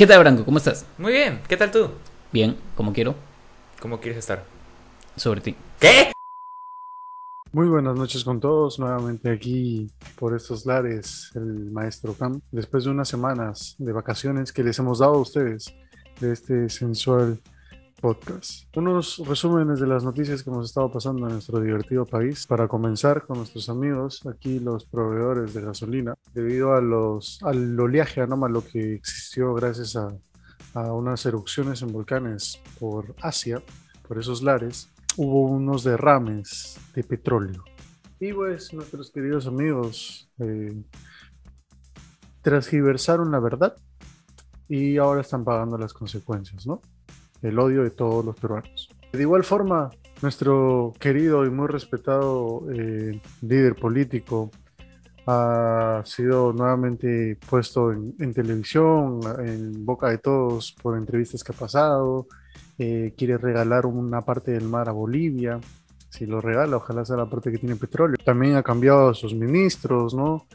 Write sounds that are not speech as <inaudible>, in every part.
¿Qué tal, Branco? ¿Cómo estás? Muy bien, ¿qué tal tú? Bien, como quiero. ¿Cómo quieres estar? Sobre ti. ¿Qué? Muy buenas noches con todos, nuevamente aquí por estos lares, el maestro Cam, después de unas semanas de vacaciones que les hemos dado a ustedes de este sensual podcast. Unos resúmenes de las noticias que hemos estado pasando en nuestro divertido país. Para comenzar con nuestros amigos, aquí los proveedores de gasolina, debido a los, al oleaje anómalo que existió gracias a, a unas erupciones en volcanes por Asia, por esos lares, hubo unos derrames de petróleo. Y pues nuestros queridos amigos eh, transgiversaron la verdad y ahora están pagando las consecuencias, ¿no? El odio de todos los peruanos. De igual forma, nuestro querido y muy respetado eh, líder político ha sido nuevamente puesto en, televisión, en boca de todos por entrevistas que ha pasado. Eh, quiere regalar una parte del mar a Bolivia. Si lo regala, ojalá sea la parte que tiene petróleo. También ha cambiado a sus ministros, ¿no?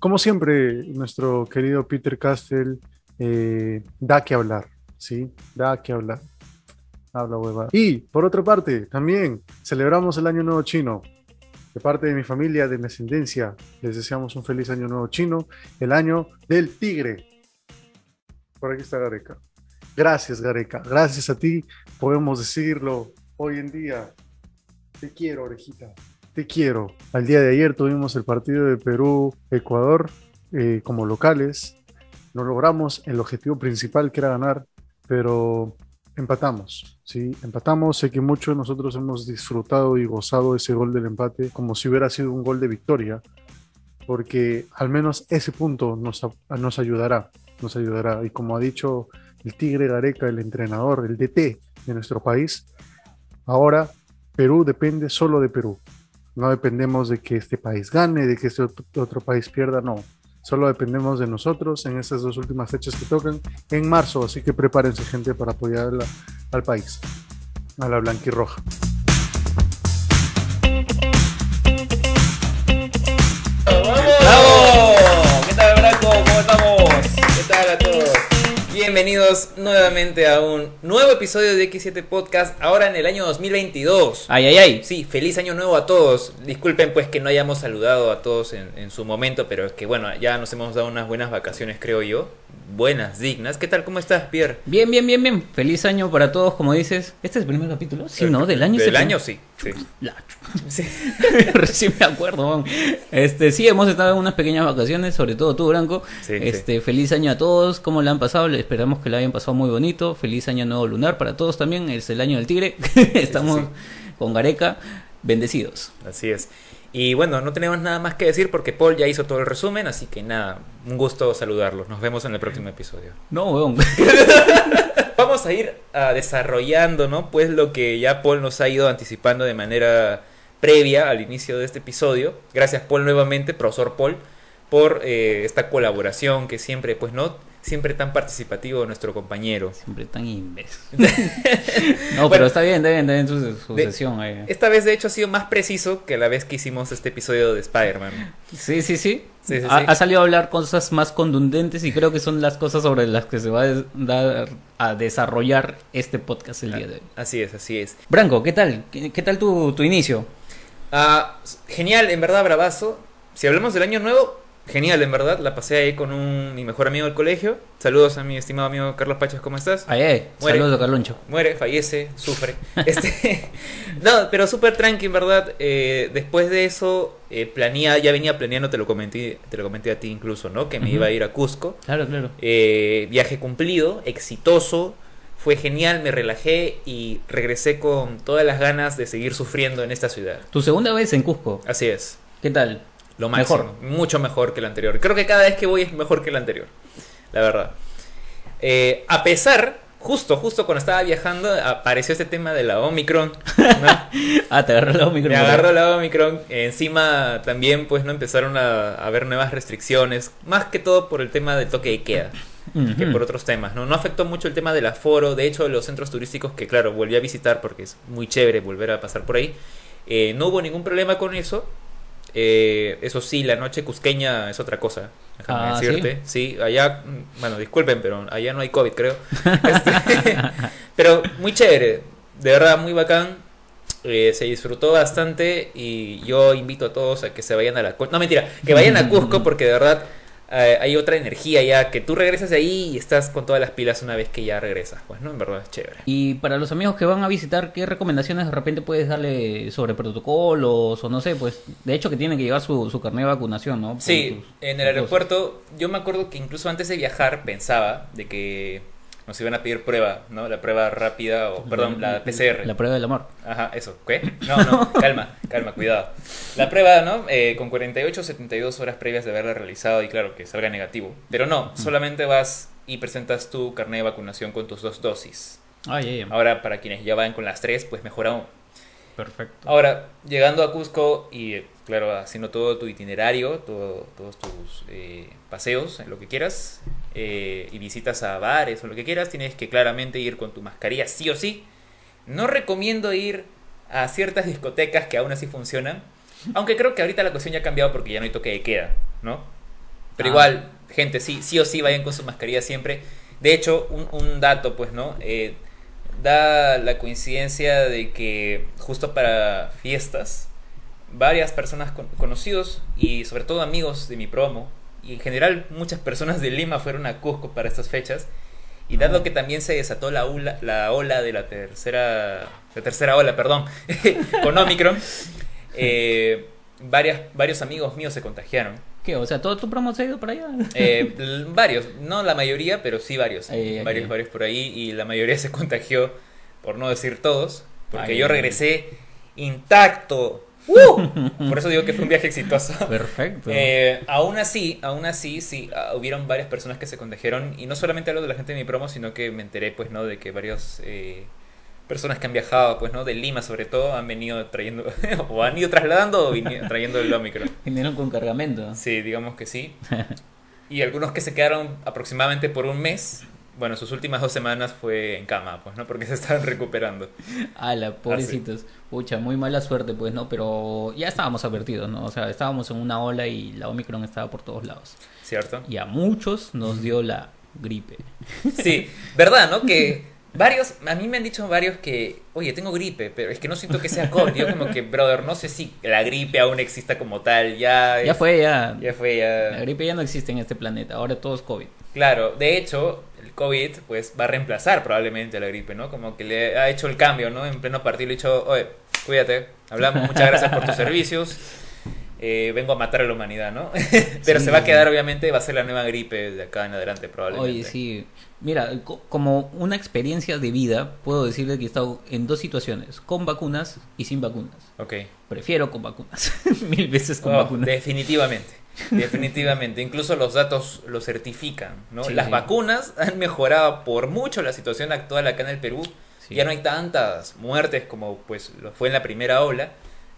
Como siempre, nuestro querido Peter Castell eh, da que hablar, ¿sí? Da que hablar. Habla hueva. Y, por otra parte, también celebramos el Año Nuevo Chino. De parte de mi familia, de mi ascendencia, les deseamos un feliz Año Nuevo Chino, el año del tigre. Por aquí está Gareca. Gracias, Gareca. Gracias a ti podemos decirlo hoy en día. Te quiero, orejita. Te quiero. Al día de ayer tuvimos el partido de Perú-Ecuador eh, como locales. No logramos el objetivo principal que era ganar, pero empatamos, ¿sí? Empatamos. Sé que muchos de nosotros hemos disfrutado y gozado ese gol del empate como si hubiera sido un gol de victoria, porque al menos ese punto nos, nos ayudará, nos ayudará. Y como ha dicho el Tigre Gareca, el entrenador, el DT de nuestro país, ahora Perú depende solo de Perú. No dependemos de que este país gane, de que este otro país pierda, no. Solo dependemos de nosotros en estas dos últimas fechas que tocan en marzo, así que prepárense gente para apoyar al país, a la blanquirroja. ¡Bravo! ¿Qué tal, Branco? ¿Cómo estamos? Bienvenidos nuevamente a un nuevo episodio de X7 Podcast, ahora en el año 2022. Ay, ay, ay. Sí, feliz año nuevo a todos. Disculpen pues que no hayamos saludado a todos en, en, su momento, pero es que bueno, ya nos hemos dado unas buenas vacaciones, creo yo. Buenas, dignas. ¿Qué tal? ¿Cómo estás, Pierre? Bien, bien, bien, bien. Feliz año para todos, como dices. ¿Este es el primer capítulo? Sí, ¿no? Del año. Del año, sí. Sí. La... sí. <laughs> Recién me acuerdo. Este, sí, hemos estado en unas pequeñas vacaciones, sobre todo tú, Branco. Sí, este, sí. Feliz año a todos. ¿Cómo le han pasado? Esperamos que le hayan pasado muy bonito. Feliz año nuevo lunar para todos también. Es el año del tigre. <laughs> Estamos con Gareca. Bendecidos. Así es. Y bueno, no tenemos nada más que decir porque Paul ya hizo todo el resumen, así que nada, un gusto saludarlos. Nos vemos en el próximo episodio. No, weón. <laughs> Vamos a ir uh, desarrollando, ¿no? Pues lo que ya Paul nos ha ido anticipando de manera previa al inicio de este episodio. Gracias Paul nuevamente, profesor Paul, por eh, esta colaboración que siempre, pues, ¿no? Siempre tan participativo nuestro compañero. Siempre tan imbécil. <laughs> no, bueno, pero está bien, está bien, está bien su, su de, sesión ahí. Esta vez, de hecho, ha sido más preciso que la vez que hicimos este episodio de Spider-Man. Sí, sí, sí. Sí, sí, ha, sí. ha, salido a hablar cosas más contundentes y creo que son las cosas sobre las que se va a, dar, a desarrollar este podcast el día de hoy. Así es, así es. Branco, ¿qué tal? ¿Qué, qué tal tu, tu inicio? Uh, genial, en verdad, bravazo. Si hablamos del año nuevo, genial, en verdad. La pasé ahí con un, mi mejor amigo del colegio. Saludos a mi estimado amigo Carlos Pachas, ¿cómo estás? Ay, ay. Muere, Saludos Carloncho. Muere, fallece, sufre. <laughs> este, no, pero súper tranqui, en verdad. Eh, después de eso, eh, planea, ya venía planeando, te lo comenté, te lo comenté a ti incluso, ¿no? Que me uh -huh. iba a ir a Cusco. Claro, claro. Eh, viaje cumplido, exitoso. Fue genial, me relajé y regresé con todas las ganas de seguir sufriendo en esta ciudad. ¿Tu segunda vez en Cusco? Así es. ¿Qué tal? Lo máximo. Mejor. Mucho mejor que el anterior. Creo que cada vez que voy es mejor que el anterior. La verdad. Eh, a pesar, justo, justo cuando estaba viajando, apareció este tema de la Omicron. ¿no? <laughs> ah, te agarró la Omicron. Me agarró la Omicron. Encima también, pues, no empezaron a, a haber nuevas restricciones. Más que todo por el tema del toque de queda. Uh -huh. que por otros temas, ¿no? No afectó mucho el tema del aforo, de hecho los centros turísticos que claro, volví a visitar porque es muy chévere volver a pasar por ahí, eh, no hubo ningún problema con eso, Eh, eso sí, la noche cusqueña es otra cosa. Déjame Ah, decirte. ¿sí? allá, mm, bueno, disculpen, pero allá no hay COVID, creo. <laughs> Este, <laughs> pero muy chévere, de verdad, muy bacán. Eh, se disfrutó bastante y yo invito a todos a que se vayan a la... No, mentira, que vayan a Cusco porque de verdad eh, hay otra energía ya, que tú regresas de ahí y estás con todas las pilas una vez que ya regresas. Pues, ¿no? En verdad es chévere. Y para los amigos que van a visitar, ¿qué recomendaciones de repente puedes darle sobre protocolos o no sé? Pues de hecho que tienen que llevar su, su carnet de vacunación, ¿no? Por Sí, en el aeropuerto yo me acuerdo que incluso antes de viajar pensaba de que nos iban a pedir prueba, ¿no? La prueba rápida, o perdón, la PCR. La prueba del amor. Ajá, eso. ¿Qué? No, no, <laughs> calma, calma, cuidado. La prueba, ¿no? Eh, con 48 o 72 horas previas de haberla realizado y claro, que salga negativo. Pero no, solamente vas y presentas tu carnet de vacunación con tus dos dosis. Ay, ay, ay. Ahora, para quienes ya van con las tres, pues mejor aún. Perfecto. Ahora, llegando a Cusco y, claro, haciendo todo tu itinerario, todo- todos tus eh, paseos, lo que quieras, eh, y visitas a bares o lo que quieras, tienes que claramente ir con tu mascarilla, sí o sí. No recomiendo ir a ciertas discotecas que aún así funcionan, aunque creo que ahorita la cuestión ya ha cambiado porque ya no hay toque de queda, ¿no? Pero Ah. igual, gente, sí, sí o sí vayan con su mascarilla siempre. De hecho, un, un dato, pues, ¿no? Eh, da la coincidencia de que justo para fiestas, varias personas con- conocidos y sobre todo amigos de mi promo, y en general muchas personas de Lima fueron a Cusco para estas fechas, y dado que también se desató la ola, la ola de la tercera, la tercera ola, perdón, <laughs> con Omicron, <laughs> eh, varias, varios amigos míos se contagiaron. ¿Qué? O sea, ¿todo tu promo se ha ido para allá? Eh, varios, no la mayoría, pero sí varios. Ay, ay, varios, ay. varios por ahí. Y la mayoría <laughs> se contagió, por no decir todos, porque yo regresé intacto. ¡Uh! <laughs> Por eso digo que fue un viaje exitoso. Perfecto. Eh, aún así, aún así, sí, ah, hubieron varias personas que se contagiaron. Y no solamente hablo de la gente de mi promo, sino que me enteré, pues, ¿no? De que varias eh, personas que han viajado, pues, ¿no? De Lima, sobre todo, han venido trayendo, <laughs> o han ido trasladando o <laughs> trayendo el Omicron. Vinieron con cargamento. Sí, digamos que sí. <laughs> Y algunos que se quedaron aproximadamente por un mes. Bueno, sus últimas dos semanas fue en cama, pues, ¿no? Porque se estaban recuperando. Ala, pobrecitos. Pucha, muy mala suerte, pues, ¿no? Pero ya estábamos advertidos, ¿no? O sea, estábamos en una ola y la Omicron estaba por todos lados. ¿Cierto? Y a muchos nos dio la gripe. Sí, ¿verdad, no? Que varios, a mí me han dicho varios que, oye, tengo gripe, pero es que no siento que sea COVID. Yo como que, brother, no sé si la gripe aún exista como tal. Ya, Ya fue, ya. Ya fue, La ya. gripe ya no existe en este planeta. Ahora todo es COVID. Claro, de hecho, el COVID pues va a reemplazar probablemente a la gripe, ¿no? Como que le ha hecho el cambio, ¿no? En pleno partido le ha dicho, oye, cuídate, hablamos, muchas gracias por tus <laughs> servicios, eh, vengo a matar a la humanidad, ¿no? <laughs> Pero Sí, se va a quedar, obviamente, va a ser la nueva gripe de acá en adelante probablemente. Oye, sí. Mira, co- como una experiencia de vida, puedo decirle que he estado en dos situaciones, con vacunas y sin vacunas. Ok. Prefiero con vacunas, <laughs> mil veces con Oh, vacunas. definitivamente, definitivamente. Incluso los datos lo certifican, ¿no? Sí, Las sí. vacunas han mejorado por mucho la situación actual acá en el Perú. Sí. Ya no hay tantas muertes como pues lo fue en la primera ola.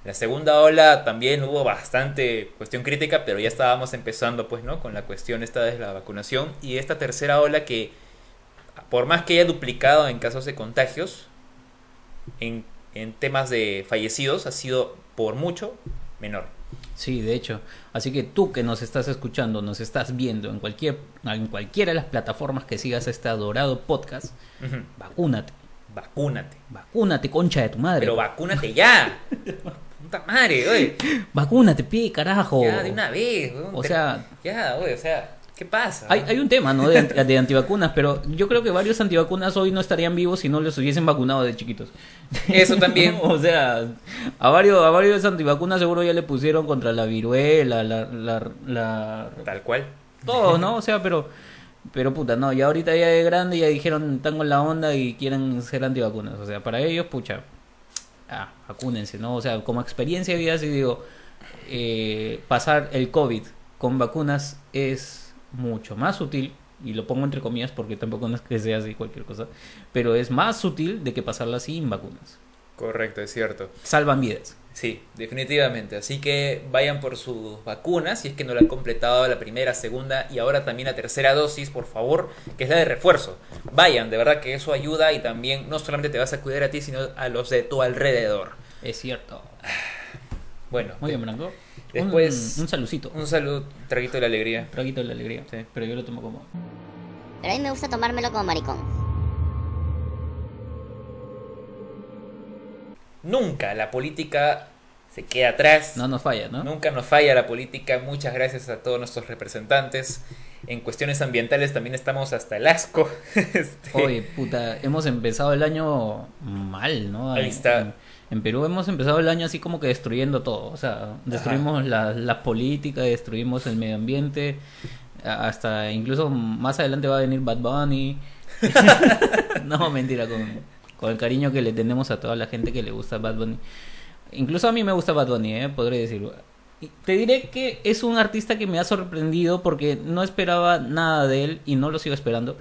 La segunda ola también hubo bastante cuestión crítica, pero ya estábamos empezando pues, ¿no? Con la cuestión esta de la vacunación y esta tercera ola que por más que haya duplicado en casos de contagios, en, en temas de fallecidos ha sido por mucho menor. Sí, de hecho. Así que tú que nos estás escuchando, nos estás viendo en cualquier en cualquiera de las plataformas que sigas este adorado podcast, Ujú. vacúnate. Vacúnate. Vacúnate, concha de tu madre. Pero vacúnate ya. <laughs> Puta madre, oye. Vacúnate, pie, carajo. Ya, de una vez. weón. O sea, Ya, oye, o sea, ¿qué pasa? hay, hay un tema, ¿no? De, anti- de antivacunas, pero yo creo que varios antivacunas hoy no estarían vivos si no los hubiesen vacunado de chiquitos. Eso también. <laughs> o sea, a varios, a varios antivacunas seguro ya le pusieron contra la viruela, la, la, la- Tal cual. todo, ¿no? O sea, pero, pero puta, no, ya ahorita ya de grande ya dijeron, están con la onda y quieren ser antivacunas. O sea, para ellos, pucha, ah, vacúnense, ¿no? O sea, como experiencia de vida, sí digo, eh, pasar el COVID con vacunas es mucho más útil, y lo pongo entre comillas porque tampoco no es que sea así cualquier cosa, pero es más útil de que pasarla sin vacunas. Correcto, es cierto. Salvan vidas. Sí, definitivamente. Así que vayan por sus vacunas si es que no la han completado la primera, segunda y ahora también la tercera dosis, por favor, que es la de refuerzo. Vayan, de verdad que eso ayuda y también no solamente te vas a cuidar a ti, sino a los de tu alrededor. Es cierto. Bueno, Muy bien, Branco. Después- Un, un salucito. un saludo, traguito de la alegría. Traguito de la alegría. Sí. Pero yo lo tomo como. Pero a mí me gusta tomármelo como maricón. Nunca la política se queda atrás. No nos falla, ¿no? Nunca nos falla la política. Muchas gracias a todos nuestros representantes. En cuestiones ambientales también estamos hasta el asco. <laughs> Este, Oye, puta, hemos empezado el año mal, ¿no? Ahí está. En, Perú hemos empezado el año así como que destruyendo todo. O sea, destruimos la- las políticas, destruimos el medio ambiente. Hasta incluso más adelante va a venir Bad Bunny. <laughs> no, mentira, con, con el cariño que le tenemos a toda la gente que le gusta Bad Bunny. Incluso a mí me gusta Bad Bunny, ¿eh? podré decirlo. Te diré que es un artista que me ha sorprendido porque no esperaba nada de él y no lo sigo esperando.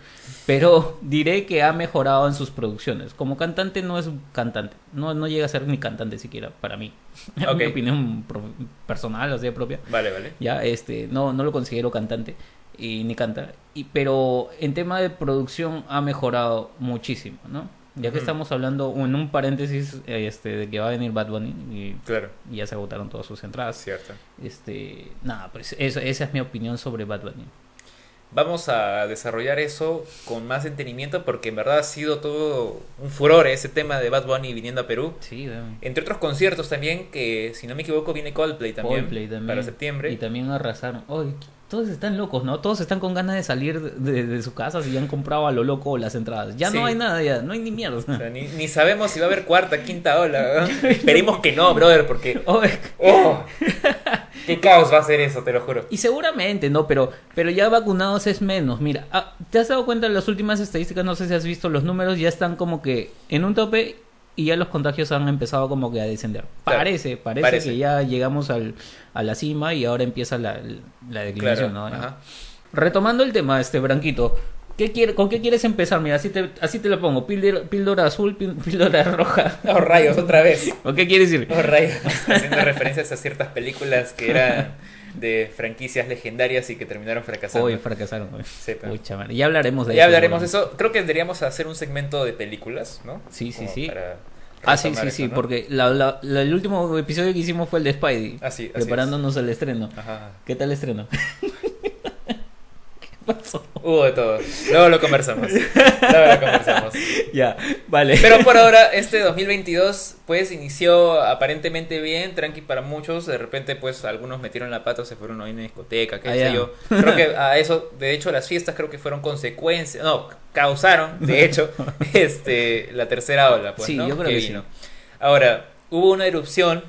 Pero diré que ha mejorado en sus producciones. Como cantante no es un cantante. No, no llega a ser ni cantante siquiera para mí. <laughs> Es Ok. mi opinión personal, o sea, propia. Vale, vale. Ya, este, no, no lo considero cantante y ni canta. Y, pero en tema de producción ha mejorado muchísimo, ¿no? Ya que estamos hablando en un paréntesis eh, este, de que va a venir Bad Bunny y Claro, y ya se agotaron todas sus entradas. cierto. Este, nada, pues eso, esa es mi opinión sobre Bad Bunny. Vamos a desarrollar eso con más detenimiento porque en verdad ha sido todo un furor ese tema de Bad Bunny viniendo a Perú. Sí, weón. Entre otros conciertos también, que si no me equivoco viene Coldplay también, Coldplay también. para septiembre. Y también arrasaron. Oye, todos están locos, ¿no? Todos están con ganas de salir de, de sus casas y ya han comprado a lo loco las entradas. Ya Sí. no hay nada, ya, no hay ni mierda. O sea, ni, ni sabemos si va a haber cuarta, quinta ola. ¿no? <laughs> Esperemos que no, brother, porque... Oye, ¡Oh! <laughs> ¡Qué caos va a ser eso, te lo juro! Y seguramente, ¿no? Pero, pero ya vacunados es menos. Mira, ah, ¿te has dado cuenta de las últimas estadísticas? No sé si has visto los números, ya están como que en un tope y ya los contagios han empezado como que a descender. Claro, Parece, parece, parece. que ya llegamos al, a la cima y ahora empieza la, la declinación, Claro, ¿no? ajá. Retomando el tema, este Branquito, ¿qué quiere, ¿con qué quieres empezar? Mira, así te, así te lo pongo, píldora, píldora azul, píl- píldora <laughs> roja. ¡Oh, rayos, otra vez! ¿O qué quieres decir? ¡Oh, rayos! <laughs> Haciendo referencias a ciertas películas que eran de franquicias legendarias y que terminaron fracasando. Hoy fracasaron. güey. Sí, pero- Ya hablaremos de Ya eso, hablaremos de eso. Creo que deberíamos hacer un segmento de películas, ¿no? Sí, sí, Como sí. para Ah, sí, sí, sí, porque la- la- la- el último episodio que hicimos fue el de Spidey, Así, así preparándonos al estreno. es. Ajá. ¿Qué tal el estreno? <laughs> Hubo de todo. Luego lo conversamos. Luego lo conversamos. <laughs> Ya, vale. Pero por ahora, este 2022, pues inició aparentemente bien, tranqui para muchos. De repente, pues algunos metieron la pata, se fueron a una discoteca, qué Ah, sé yo. Creo que a eso, de hecho, las fiestas creo que fueron consecuencias, no, causaron, de <laughs> hecho, este la tercera ola, pues, Sí, ¿no? yo creo que sí. Ahora, hubo una erupción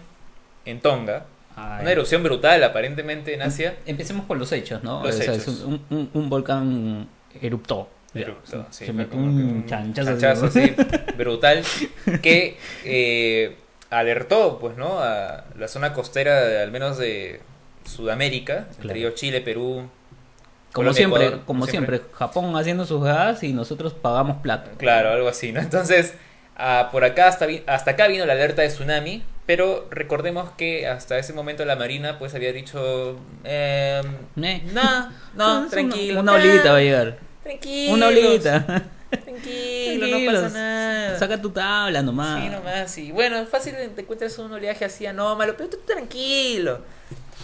en Tonga, Ay. una erupción brutal aparentemente en Asia. Empecemos por los hechos, ¿no? Los O sea, hechos. es un, un- un volcán eruptó. Sí, se metió un chanchazo. <laughs> brutal que eh, alertó pues no a la zona costera de, al menos de Sudamérica entre Claro. ellos Chile Perú Como Colombia, siempre, Ecuador, como siempre, Japón haciendo sus gas y nosotros pagamos plato. claro algo así no entonces ah, por acá hasta hasta acá vino la alerta de tsunami pero recordemos que hasta ese momento la marina pues había dicho eh, Eh. no no <laughs> tranquilo Una, una olita va a llegar. tranquilo Una olita. tranquilo no pasa nada Saca tu tabla nomás. Sí, nomás, y bueno, fácil te encuentras un oleaje así anómalo, pero tú tranquilo.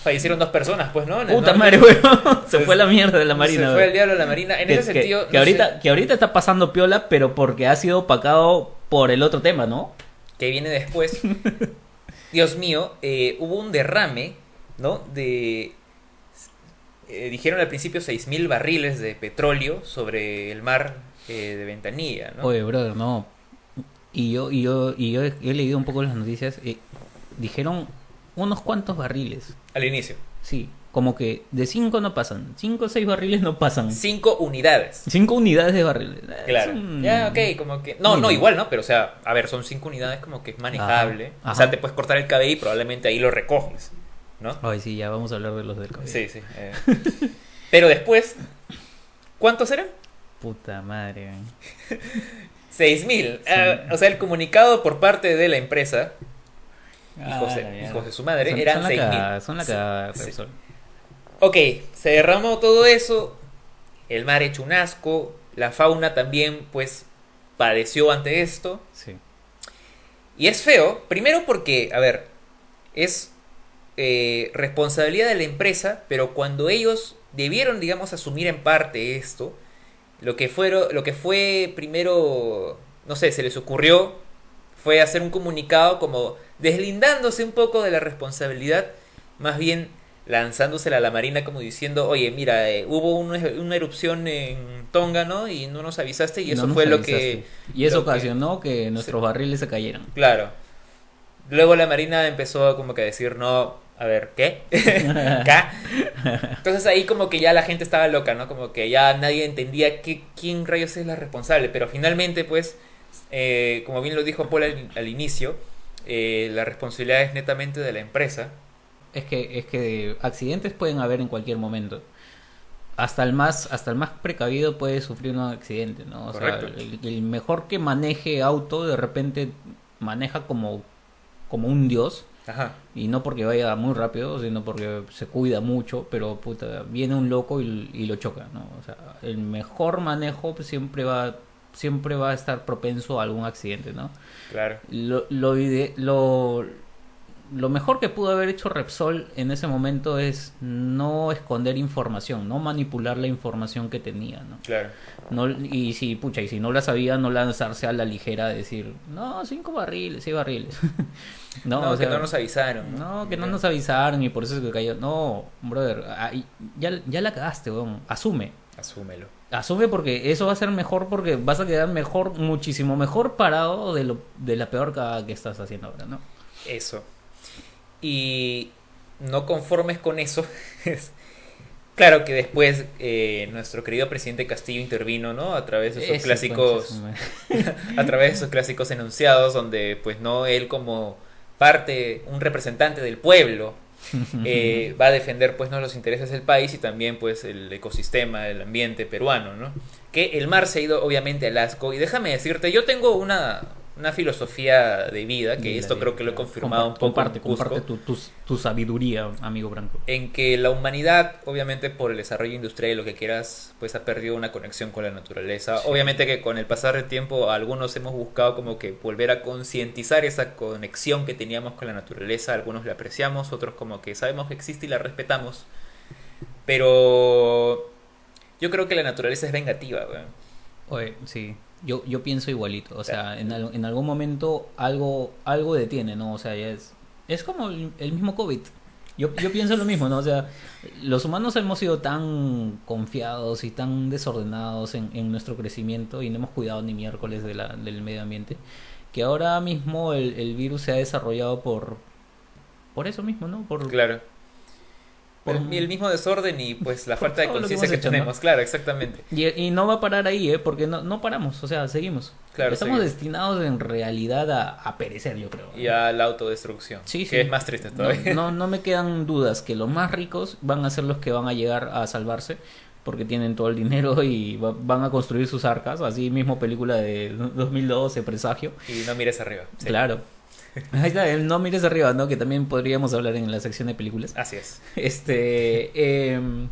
Fallecieron dos personas, pues, ¿no? Puta No, madre, weón. <laughs> Se fue la mierda de la marina. Se fue el diablo a la marina. En que, ese que- sentido. que no ahorita, sé que ahorita está pasando piola, pero porque ha sido opacado por el otro tema, ¿no? que viene después. <laughs> Dios mío, eh, hubo un derrame, ¿no? De. eh, dijeron al principio 6.000 barriles de petróleo sobre el mar eh, de Ventanilla, ¿no? Oye, brother, no. Y yo, y yo, y yo he, he leído un poco las noticias. eh, dijeron unos cuantos barriles. Al inicio. Sí, como que de cinco no pasan. Cinco o seis barriles no pasan. Cinco unidades. Cinco unidades de barriles. Es Claro. un- Ya, ok, como que. No, no, igual, ¿no? Pero, o sea, a ver, son cinco unidades como que es manejable. Ajá, O sea, te puedes cortar el cabello y probablemente ahí lo recoges, ¿no? Ay, sí, ya vamos a hablar de los del cabello. Sí, sí. eh. <laughs> Pero después, ¿cuántos eran? Puta madre. weón. Seis mil. Ah, o sea, el comunicado por parte de la empresa, hijos, Ah, de, hijos de su madre, Son- eran son la seis cagada, mil. Son la Sí, cagada, sí. Ok, se derramó todo eso, el mar hecho un asco, la fauna también, pues, padeció ante esto. Sí. Y es feo, primero porque, a ver, es eh, responsabilidad de la empresa, pero cuando ellos debieron, digamos, asumir en parte esto, lo que, fueron, lo que fue primero, no sé, se les ocurrió fue hacer un comunicado como deslindándose un poco de la responsabilidad, más bien lanzándosela a la marina como diciendo, oye, mira, eh, hubo una, una erupción en Tonga, ¿no? Y no nos avisaste y eso fue lo que... Y eso que- ocasionó que nuestros barriles se cayeran. Claro. Luego la Marina empezó como que a decir, no, a ver, ¿qué? <laughs> ¿Qué? Entonces ahí como que ya la gente estaba loca, ¿no? Como que ya nadie entendía qué, quién rayos es la responsable. Pero finalmente, pues, eh, como bien lo dijo Paul al, al inicio, eh, la responsabilidad es netamente de la empresa. Es que, es que accidentes pueden haber en cualquier momento. Hasta el más, hasta el más precavido puede sufrir un accidente, ¿no? O sea, el, el mejor que maneje auto de repente maneja como, como un dios. Ajá. Y no porque vaya muy rápido, sino porque se cuida mucho, pero puta, viene un loco y, y lo choca, ¿no? O sea, el mejor manejo siempre va siempre va a estar propenso a algún accidente, ¿no? Claro. Lo, lo, ide- lo, lo mejor que pudo haber hecho Repsol en ese momento es no esconder información, no manipular la información que tenía, ¿no? Claro. No, y si, pucha, y si no la sabía, no lanzarse a la ligera, decir, no, cinco barriles, seis barriles. <laughs> no, No, o que no nos avisaron. no, que no nos avisaron y por eso es que cayó. No, brother, ya, ya la cagaste, weón. Asume. Asúmelo. Asume porque eso va a ser mejor porque vas a quedar mejor, muchísimo mejor parado de, lo, de la peor cagada que estás haciendo ahora, ¿no? Eso. Y no conformes con eso, <laughs> es claro que después eh, nuestro querido presidente Castillo intervino, ¿no? A través de esos Ese clásicos, <laughs> a través de esos clásicos enunciados donde, pues, no él como parte, un representante del pueblo, <laughs> eh, va a defender, pues, no los intereses del país y también, pues, el ecosistema, el ambiente peruano, ¿no? Que el mar se ha ido, obviamente, al asco. Y déjame decirte, yo tengo una, una filosofía de vida, que esto creo que lo he confirmado un Comparte- poco Comparte, en Cusco. comparte tu, tu, tu sabiduría, amigo Branco. en que la humanidad, obviamente por el desarrollo industrial y lo que quieras, pues ha perdido una conexión con la naturaleza. Obviamente que con el pasar del tiempo algunos hemos buscado como que volver a concientizar esa conexión que teníamos con la naturaleza, algunos la apreciamos, otros como que sabemos que existe y la respetamos. Pero yo creo que la naturaleza es vengativa. Oye, sí. Yo, yo pienso igualito. O sea, en, al- en algún momento algo, algo detiene, ¿no? O sea, ya es, es como el, el mismo COVID. Yo, yo pienso lo mismo, ¿no? O sea, los humanos hemos sido tan confiados y tan desordenados en, en nuestro crecimiento y no hemos cuidado ni miércoles de la, del medio ambiente, que ahora mismo el, el virus se ha desarrollado por, por eso mismo, ¿no? Por, Claro. Por- el, mismo desorden y pues la falta de que conciencia hemos que hecho, ¿no? tenemos, claro, exactamente. Y, y no va a parar ahí, ¿eh? Porque no, no paramos, o sea, seguimos. Claro, Estamos seguimos. destinados en realidad a, a perecer, yo creo. Y a la autodestrucción, Sí, que sí. es más triste todavía. No, no, <laughs> no me quedan dudas que los más ricos van a ser los que van a llegar a salvarse porque tienen todo el dinero y va- van a construir sus arcas, así mismo película de 2012, Presagio. Y no mires arriba. sí. Claro. <laughs> Ahí está, el no mires arriba, ¿no? Que también podríamos hablar en la sección de películas. Así es. Este, em,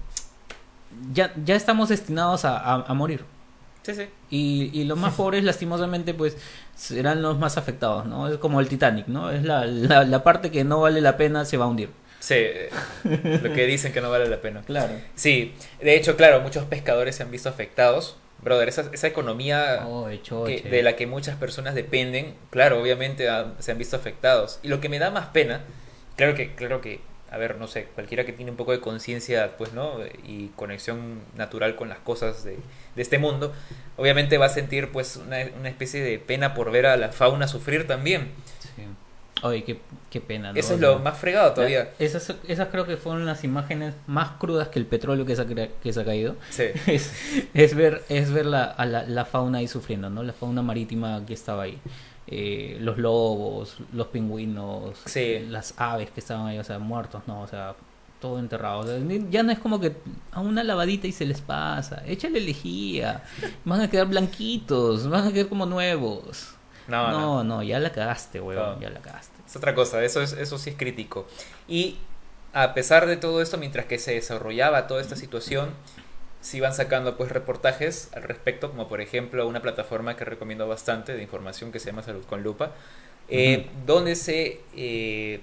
ya, ya estamos destinados a, a- a morir. Sí, sí. Y, y los más pobres, lastimosamente, pues serán los más afectados, ¿no? Es como el Titanic, ¿no? Es la, la, la parte que no vale la pena, se va a hundir. Sí, lo que dicen que no vale la pena. <laughs> Claro. Sí, de hecho, claro, muchos pescadores se han visto afectados. Brother, esa, esa economía Oh, que- de la que muchas personas dependen, claro, obviamente se han visto afectados. Y lo que me da más pena, claro que, claro que, a ver, no sé, cualquiera que tiene un poco de conciencia, pues, ¿no? Y conexión natural con las cosas de, de este mundo, obviamente va a sentir, pues, una, una especie de pena por ver a la fauna sufrir también. Oye, qué, qué pena, ¿no? Eso es lo más fregado todavía. Esas, esas creo que fueron las imágenes más crudas que el petróleo que se ha, que se ha caído. Sí. <laughs> Es, es ver, es ver la, a la, la fauna ahí sufriendo, ¿no? La fauna marítima que estaba ahí. Eh, los lobos, los pingüinos, Sí. las aves que estaban ahí, o sea, muertos, ¿no? O sea, todo enterrado. O sea, ni- ya no es como que a una lavadita y se les pasa. Échale lejía. Van a quedar blanquitos, van a quedar como nuevos. No, no. No, no, ya la cagaste, weón, No. ya la cagaste. Es otra cosa, eso, es, eso sí es crítico. Y a pesar de todo esto, mientras que se desarrollaba toda esta situación, se iban sacando pues reportajes al respecto, como por ejemplo una plataforma que recomiendo bastante de información que se llama Salud con Lupa, eh, donde se eh,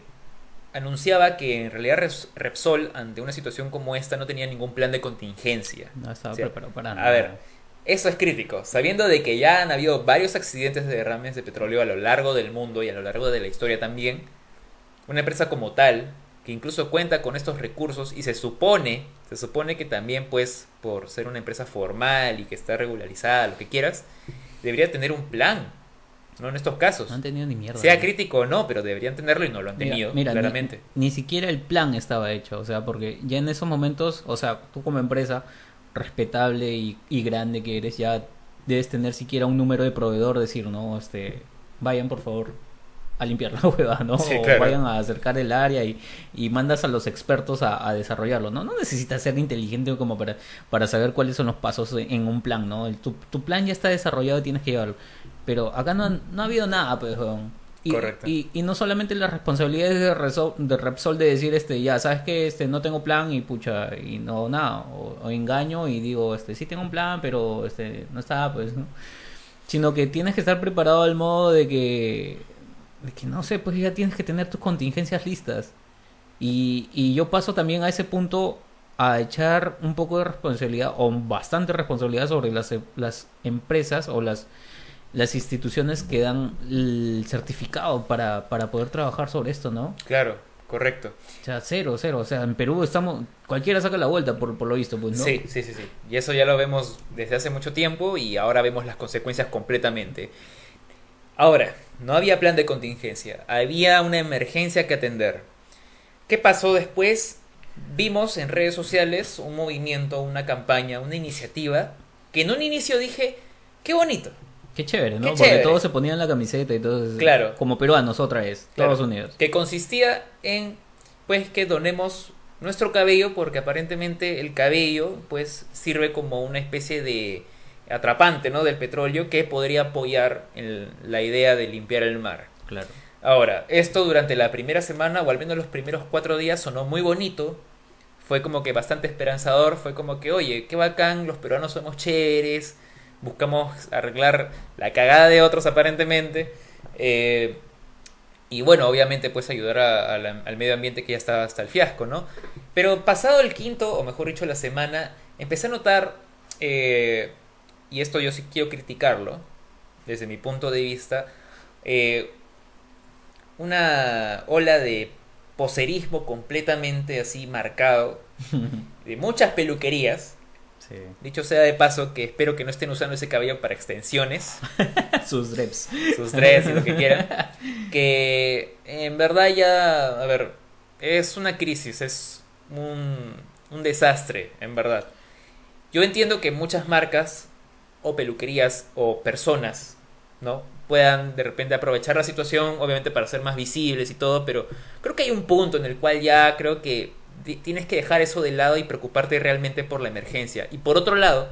anunciaba que en realidad Repsol, ante una situación como esta, no tenía ningún plan de contingencia. No estaba preparado para A nada. ver, eso es crítico. Sabiendo de que ya han habido varios accidentes de derrames de petróleo a lo largo del mundo y a lo largo de la historia también, una empresa como tal, que incluso cuenta con estos recursos y se supone, se supone que también pues por ser una empresa formal y que está regularizada, lo que quieras, debería tener un plan, ¿no? En estos casos. No han tenido ni mierda. Sea crítico o no, pero deberían tenerlo y no lo han tenido, mira, ni- claramente. Ni, siquiera el plan estaba hecho, o sea, porque ya en esos momentos, o sea, tú como empresa respetable y, y grande que eres, ya debes tener siquiera un número de proveedor, decir, no, este, vayan por favor a limpiar la <laughs> hueva, ¿no? Sí, o vayan a acercar el área y, y mandas a los expertos a, a desarrollarlo, ¿no? No necesitas ser inteligente como para, para saber cuáles son los pasos en un plan, ¿no? El- tu, tu plan ya está desarrollado y tienes que llevarlo. Pero acá no, no ha habido nada, pues, weón. Y, Correcto. Y, y no solamente la responsabilidad es de, Resol, de Repsol de decir, este, ya, sabes que este, no tengo plan y pucha, y no nada, o, o engaño y digo, este, sí tengo un plan, pero este, no está, pues, ¿no? Sino que tienes que estar preparado al modo de que, de que no sé, pues ya tienes que tener tus contingencias listas. Y, y yo paso también a ese punto a echar un poco de responsabilidad o bastante responsabilidad sobre las, las empresas o las, las instituciones que dan el certificado para, para poder trabajar sobre esto, ¿no? Claro, correcto. O sea, cero, cero. O sea, en Perú estamos. Cualquiera saca la vuelta por, por lo visto, pues, ¿no? Sí, sí, sí, sí. Y eso ya lo vemos desde hace mucho tiempo y ahora vemos las consecuencias completamente. Ahora, no había plan de contingencia, había una emergencia que atender. ¿Qué pasó después? Vimos en redes sociales un movimiento, una campaña, una iniciativa que en un inicio dije, qué bonito. Qué chévere, ¿no? Qué Porque chévere. todos se ponían la camiseta y todos. Claro. Como peruanos, otra vez. Claro. Todos unidos. que consistía en pues que donemos nuestro cabello porque aparentemente el cabello pues sirve como una especie de atrapante ¿no? del petróleo que podría apoyar en la idea de limpiar el mar. Claro. Ahora, esto durante la primera semana o al menos los primeros cuatro días sonó muy bonito. Fue como que bastante esperanzador. Fue como que, oye, qué bacán, los peruanos somos chéveres. Buscamos arreglar la cagada de otros aparentemente. Eh, y bueno, obviamente pues ayudar a- a la- al medio ambiente que ya estaba hasta el fiasco, ¿no? Pero pasado el quinto, o mejor dicho la semana, empecé a notar, eh, y esto yo sí quiero criticarlo, desde mi punto de vista, eh, una ola de poserismo completamente así marcado, <laughs> de muchas peluquerías, Sí. dicho sea de paso que espero que no estén usando ese cabello para extensiones, Sus <laughs> reps. sus dreads y lo que quieran, que en verdad ya, a ver, es una crisis, es un, un desastre, en verdad. Yo entiendo que muchas marcas o peluquerías o personas, ¿no? Puedan de repente aprovechar la situación, obviamente para ser más visibles y todo, pero creo que hay un punto en el cual ya creo que tienes que dejar eso de lado y preocuparte realmente por la emergencia. Y por otro lado,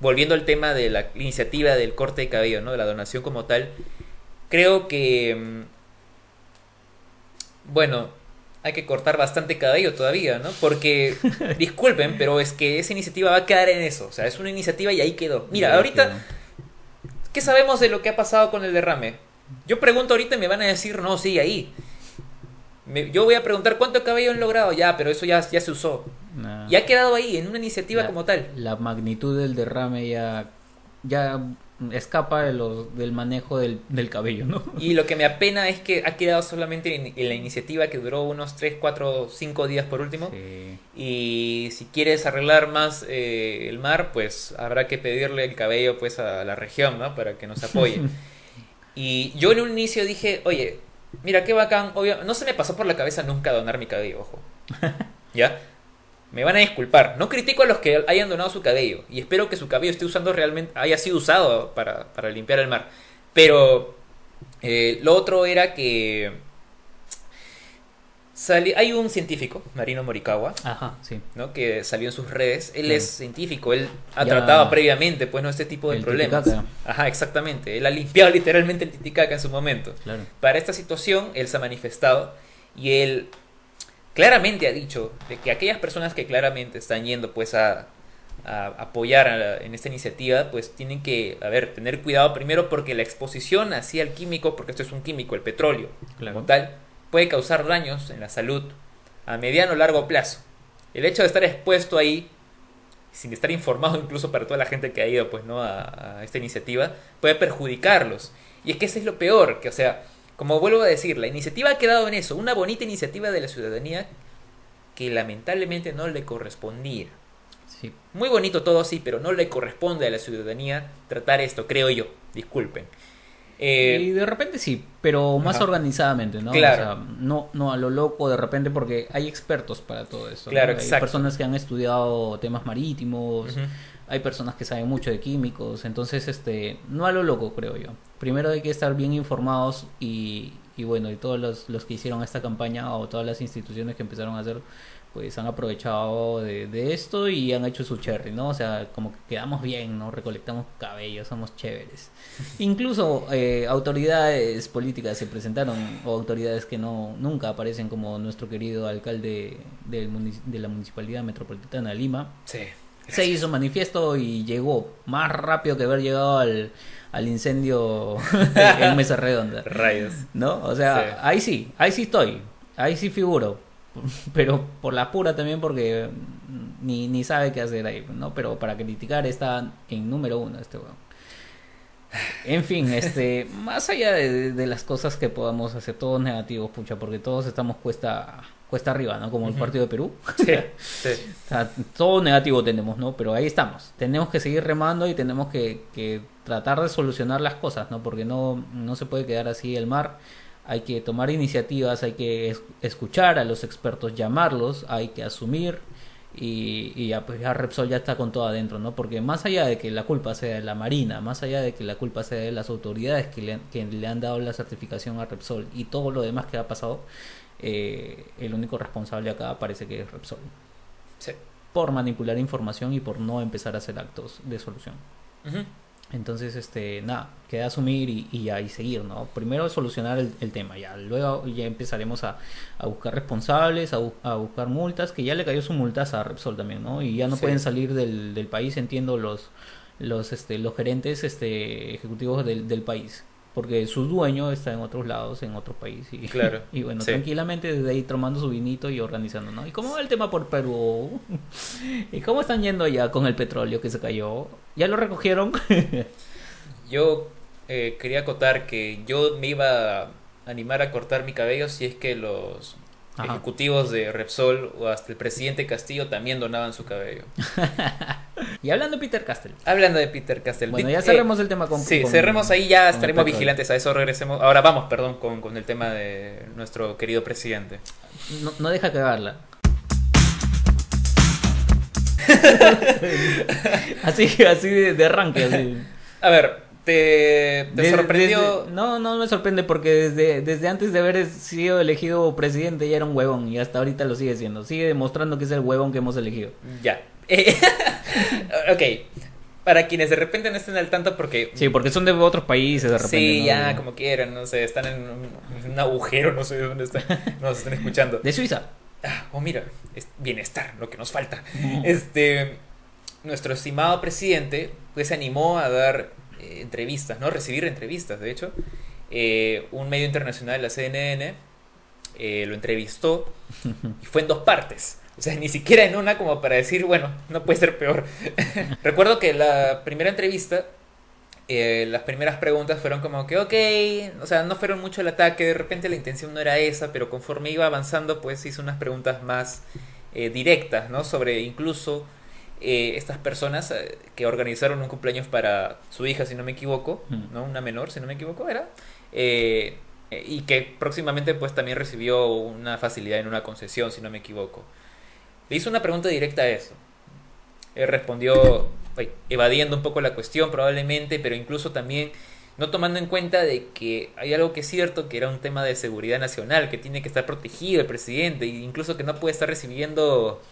volviendo al tema de la iniciativa del corte de cabello, ¿no? De la donación como tal, creo que, mm, bueno, hay que cortar bastante cabello todavía, ¿no? Porque, <laughs> disculpen, pero es que esa iniciativa va a quedar en eso. O sea, es una iniciativa y ahí quedó. Mira, Ya ahorita, quedó. ¿qué sabemos de lo que ha pasado con el derrame? Yo pregunto ahorita y me van a decir, no, sigue ahí. Me- yo voy a preguntar cuánto cabello han logrado, ya, pero eso ya, ya se usó. Nah. Y ha quedado ahí, en una iniciativa La- como tal. La magnitud del derrame ya, ya escapa de los, del manejo del, del cabello, ¿no? Y lo que me <laughs> apena es que ha quedado solamente en, en la iniciativa que duró unos 3, 4, 5 días por último. Sí. Y si quieres arreglar más eh, el mar, pues habrá que pedirle el cabello pues a la región, ¿no? Para que nos apoye. <laughs> y yo en un inicio dije, oye, mira qué bacán, obvio, no se me pasó por la cabeza nunca donar mi cabello, ojo. <laughs> ¿Ya? Me van a disculpar. No critico a los que hayan donado su cabello. Y espero que su cabello esté usando realmente, haya sido usado para, para limpiar el mar. Pero eh, lo otro era que sali- hay un científico, Marino Morikawa, Ajá, sí. ¿no? que salió en sus redes. Él Sí. es científico, él ha Ya- tratado previamente pues, ¿no? este tipo de El problemas. Titicaca. Ajá, exactamente. Él ha limpiado <laughs> literalmente el Titicaca en su momento. Claro. Para esta situación, él se ha manifestado y él claramente ha dicho de que aquellas personas que claramente están yendo pues a, a apoyar a la- en esta iniciativa, pues tienen que, a ver, tener cuidado primero porque la exposición así al químico, porque esto es un químico, el petróleo, Claro. como tal, puede causar daños en la salud a mediano o largo plazo. El hecho de estar expuesto ahí, sin estar informado incluso para toda la gente que ha ido pues, ¿no? a, a esta iniciativa, puede perjudicarlos. Y es que eso es lo peor, que o sea, como vuelvo a decir, la iniciativa ha quedado en eso, una bonita iniciativa de la ciudadanía que lamentablemente no le correspondía. Sí. Muy bonito todo sí, pero no le corresponde a la ciudadanía tratar esto, creo yo. Disculpen. Eh, y de repente sí, pero más Ajá. organizadamente, ¿no? Claro. O sea, no, no a lo loco de repente porque hay expertos para todo eso. ¿no? Claro, Hay exacto. personas que han estudiado temas marítimos, hay personas que saben mucho de químicos, entonces este no a lo loco creo yo. Primero hay que estar bien informados y, y bueno, y todos los, los que hicieron esta campaña o todas las instituciones que empezaron a hacer pues han aprovechado de, de esto y han hecho su cherry, ¿no? O sea, como que quedamos bien, ¿no? Recolectamos cabello, somos chéveres. <laughs> Incluso eh, autoridades políticas se presentaron, o autoridades que no nunca aparecen, como nuestro querido alcalde del de la Municipalidad Metropolitana de Lima, Sí. se hizo manifiesto y llegó más rápido que haber llegado al, al incendio <laughs> en Mesa Redonda. <laughs> Rayos. ¿No? O sea, Sí. ahí sí, ahí sí estoy, ahí sí figuro. <laughs> Pero por la pura también porque ni, ni sabe qué hacer ahí, ¿no? Pero para criticar está en número uno este weón. En fin, este, <laughs> más allá de, de las cosas que podamos hacer, todos negativos, pucha, porque todos estamos cuesta, cuesta arriba, ¿no? Como el partido de Perú. Sí, <laughs> sí. O sea, todo negativo tenemos, ¿no? Pero ahí estamos. Tenemos que seguir remando y tenemos que, que tratar de solucionar las cosas, ¿no? Porque no, no se puede quedar así el mar. Hay que tomar iniciativas, hay que es- escuchar a los expertos, llamarlos, hay que asumir y, y ya, pues ya Repsol ya está con todo adentro, ¿no? Porque más allá de que la culpa sea de la Marina, más allá de que la culpa sea de las autoridades que le, han- que le han dado la certificación a Repsol y todo lo demás que ha pasado, eh, el único responsable acá parece que es Repsol sí. por manipular información y por no empezar a hacer actos de solución. Entonces, este, nada, queda asumir y, y ya, y seguir, ¿no? Primero solucionar el, el tema, ya, luego ya empezaremos a, a buscar responsables, a, bu- a buscar multas, que ya le cayó su multas a Repsol también, ¿no? Y ya no Sí. pueden salir del, del país, entiendo, los, los, este, los gerentes este, ejecutivos del, del país. Porque su dueño está en otros lados, en otro país. Y, Claro, <laughs> y bueno, sí. tranquilamente desde ahí tomando su vinito y organizando, ¿no? ¿Y cómo va el tema por Perú? <laughs> ¿Y cómo están yendo ya con el petróleo que se cayó? ¿Ya lo recogieron? <laughs> Yo eh, quería acotar que yo me iba a animar a cortar mi cabello si es que los Ajá. ejecutivos de Repsol o hasta el presidente Castillo también donaban su cabello. <laughs> y hablando de Peter Castell. Hablando de Peter Castell. Bueno, ya eh, cerremos el tema con... Sí, con- cerremos ahí, ya estaremos vigilantes a eso, regresemos. Ahora vamos, perdón, con, con el tema de nuestro querido presidente. No, no deja cagarla. <laughs> <laughs> así, así de, de arranque. así. A ver, ¿te, te Desde- sorprendió? desde- no, no me sorprende porque desde, desde antes de haber sido elegido presidente ya era un huevón y hasta ahorita lo sigue siendo. Sigue demostrando que es el huevón que hemos elegido. Ya. Eh, <laughs> ok, para quienes de repente no estén al tanto porque... Sí, porque son de otros países de repente. Sí, ¿no? ya, como quieran, no sé, están en un, en un agujero, no sé de dónde están, <laughs> nos están escuchando. De Suiza. Ah, oh, mira, es bienestar, lo que nos falta. <laughs> Este, nuestro estimado presidente, pues se animó a dar entrevistas, ¿no? Recibir entrevistas, de hecho. Eh, un medio internacional, la CNN, eh, lo entrevistó y fue en dos partes. O sea, ni siquiera en una como para decir, bueno, no puede ser peor. <laughs> Recuerdo que la primera entrevista, eh, las primeras preguntas fueron como que, ok, o sea, no fueron mucho el ataque, de repente la intención no era esa, pero conforme iba avanzando, pues hizo unas preguntas más directas, ¿no? Sobre incluso eh, estas personas eh, que organizaron un cumpleaños para su hija, si no me equivoco, Mm. ¿no? Una menor, si no me equivoco, era. Eh, eh, y que próximamente pues también recibió una facilidad en una concesión, si no me equivoco. Le hizo una pregunta directa a eso. Él respondió ay, evadiendo un poco la cuestión probablemente, pero incluso también no tomando en cuenta de que hay algo que es cierto, que era un tema de seguridad nacional, que tiene que estar protegido el presidente, e incluso que no puede estar recibiendo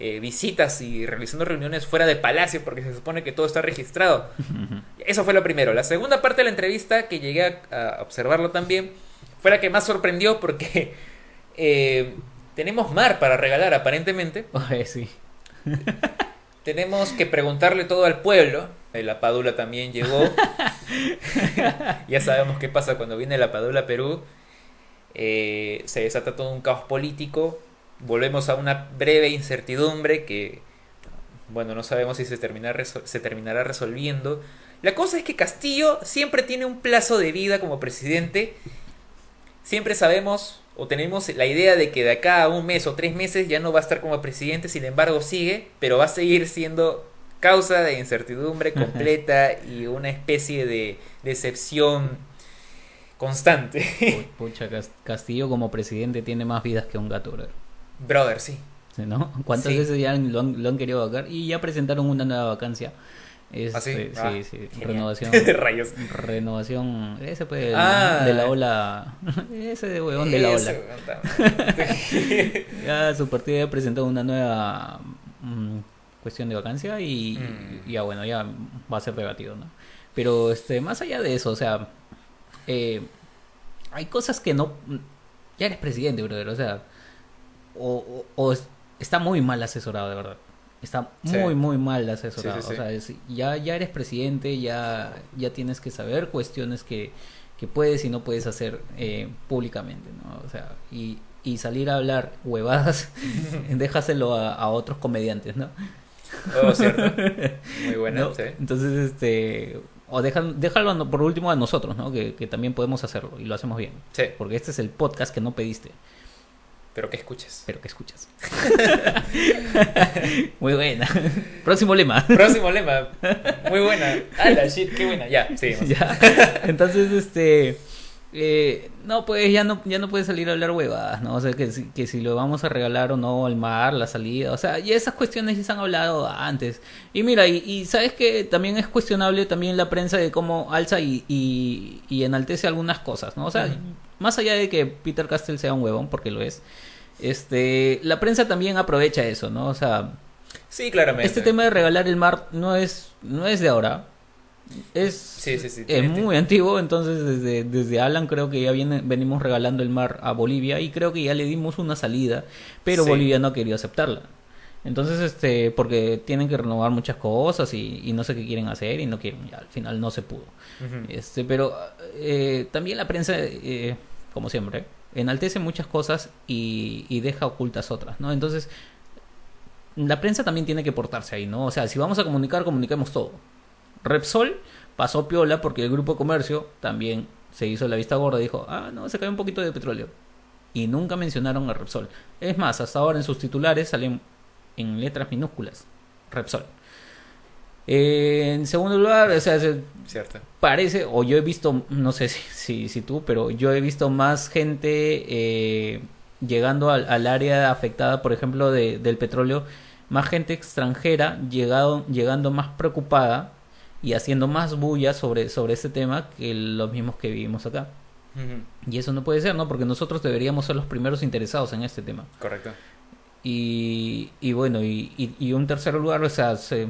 eh, visitas y realizando reuniones fuera de palacio, porque se supone que todo está registrado. <laughs> Eso fue lo primero. La segunda parte de la entrevista, que llegué a, a observarlo también, fue la que más sorprendió porque <laughs> eh, tenemos mar para regalar aparentemente. Oye, sí. <laughs> Tenemos que preguntarle todo al pueblo. Eh, La Padula también llegó. ya sabemos qué pasa cuando viene la Padula a Perú. eh, se desata todo un caos político, volvemos a una breve incertidumbre que, bueno, no sabemos si se, termina se terminará resolviendo. La cosa es que Castillo siempre tiene un plazo de vida como presidente. Siempre sabemos o tenemos la idea de que de acá a un mes o tres meses ya no va a estar como presidente, sin embargo sigue, pero va a seguir siendo causa de incertidumbre completa y una especie de decepción constante. Pu- Pucha, Cas- Castillo como presidente tiene más vidas que un gato, brother. Brother, sí. ¿Sí, ¿no? ¿Cuántas Sí. veces ya lo han, lo han querido vacar? Y ya presentaron una nueva vacancia. ¿Ah, sí? Este, Ah, sí, sí, renovación. <laughs> Rayos. Renovación, ese fue el- Ah. de la ola, <laughs> ese de huevón de la ola. Ya su partido ya presentó una nueva mm, cuestión de vacancia y, Mm. y ya bueno, ya va a ser debatido, ¿no? Pero este, más allá de eso, o sea, eh, hay cosas que no... Ya eres presidente, brother, o sea, o, o- o es- está muy mal asesorado, de verdad. Está Sí. muy, muy mal asesorado. Sí, sí, sí. O sea, es- ya, ya eres presidente, ya, ya tienes que saber cuestiones que, que puedes y no puedes hacer eh, públicamente, ¿no? O sea, y, y salir a hablar huevadas, <laughs> déjaselo a, a otros comediantes, ¿no? Oh, cierto. <laughs> Muy buena, ¿No? Entonces, este, o dejan, déjalo por último a nosotros, ¿no? Que, que también podemos hacerlo y lo hacemos bien. Sí, Porque este es el podcast que no pediste, pero que escuches. pero que escuchas. <laughs> Muy buena. Próximo lema. Próximo lema. Muy buena. <laughs> La shit, qué buena. Ya, seguimos. Ya. Entonces, este. eh, no, pues ya no, ya no puede salir a hablar huevadas, ¿no? O sea, que, que si lo vamos a regalar o no, el mar, la salida, o sea, y esas cuestiones ya se han hablado antes. Y mira, y, y sabes que también es cuestionable también la prensa de cómo alza y, y, y enaltece algunas cosas, ¿no? O sea, Ujú. Más allá de que Peter Castell sea un huevón, porque lo es, este, la prensa también aprovecha eso, ¿no? O sea, Sí, claramente. este tema de regalar el mar no es, no es de ahora. Es, Sí, sí, sí, es tiene- muy antiguo, entonces desde, desde Alan creo que ya viene, venimos regalando el mar a Bolivia y creo que ya le dimos una salida, pero. Bolivia no ha querido aceptarla. Entonces, este, porque tienen que renovar muchas cosas y, y no sé qué quieren hacer y no quieren, ya al final no se pudo. Este, pero eh, también la prensa, eh, como siempre, enaltece muchas cosas y, deja ocultas otras, ¿no? Entonces, la prensa también tiene que portarse ahí, ¿no? O sea, si vamos a comunicar, comuniquemos todo. Repsol pasó piola porque el grupo comercio también se hizo la vista gorda y dijo, ah, no, se cayó un poquito de petróleo. Y nunca mencionaron a Repsol. Es más, hasta ahora en sus titulares salen en letras minúsculas. Repsol. Eh, en segundo lugar, o sea, se- Cierto. parece, o yo he visto, no sé si, si, si tú, pero yo he visto más gente eh, llegando al, al área afectada, por ejemplo, de, del petróleo, más gente extranjera llegado, llegando más preocupada y haciendo más bulla sobre, sobre este tema que los mismos que vivimos acá. Y eso no puede ser, ¿no? Porque nosotros deberíamos ser los primeros interesados en este tema. Correcto. Y, y bueno, y, y, y un tercer lugar, o sea, se-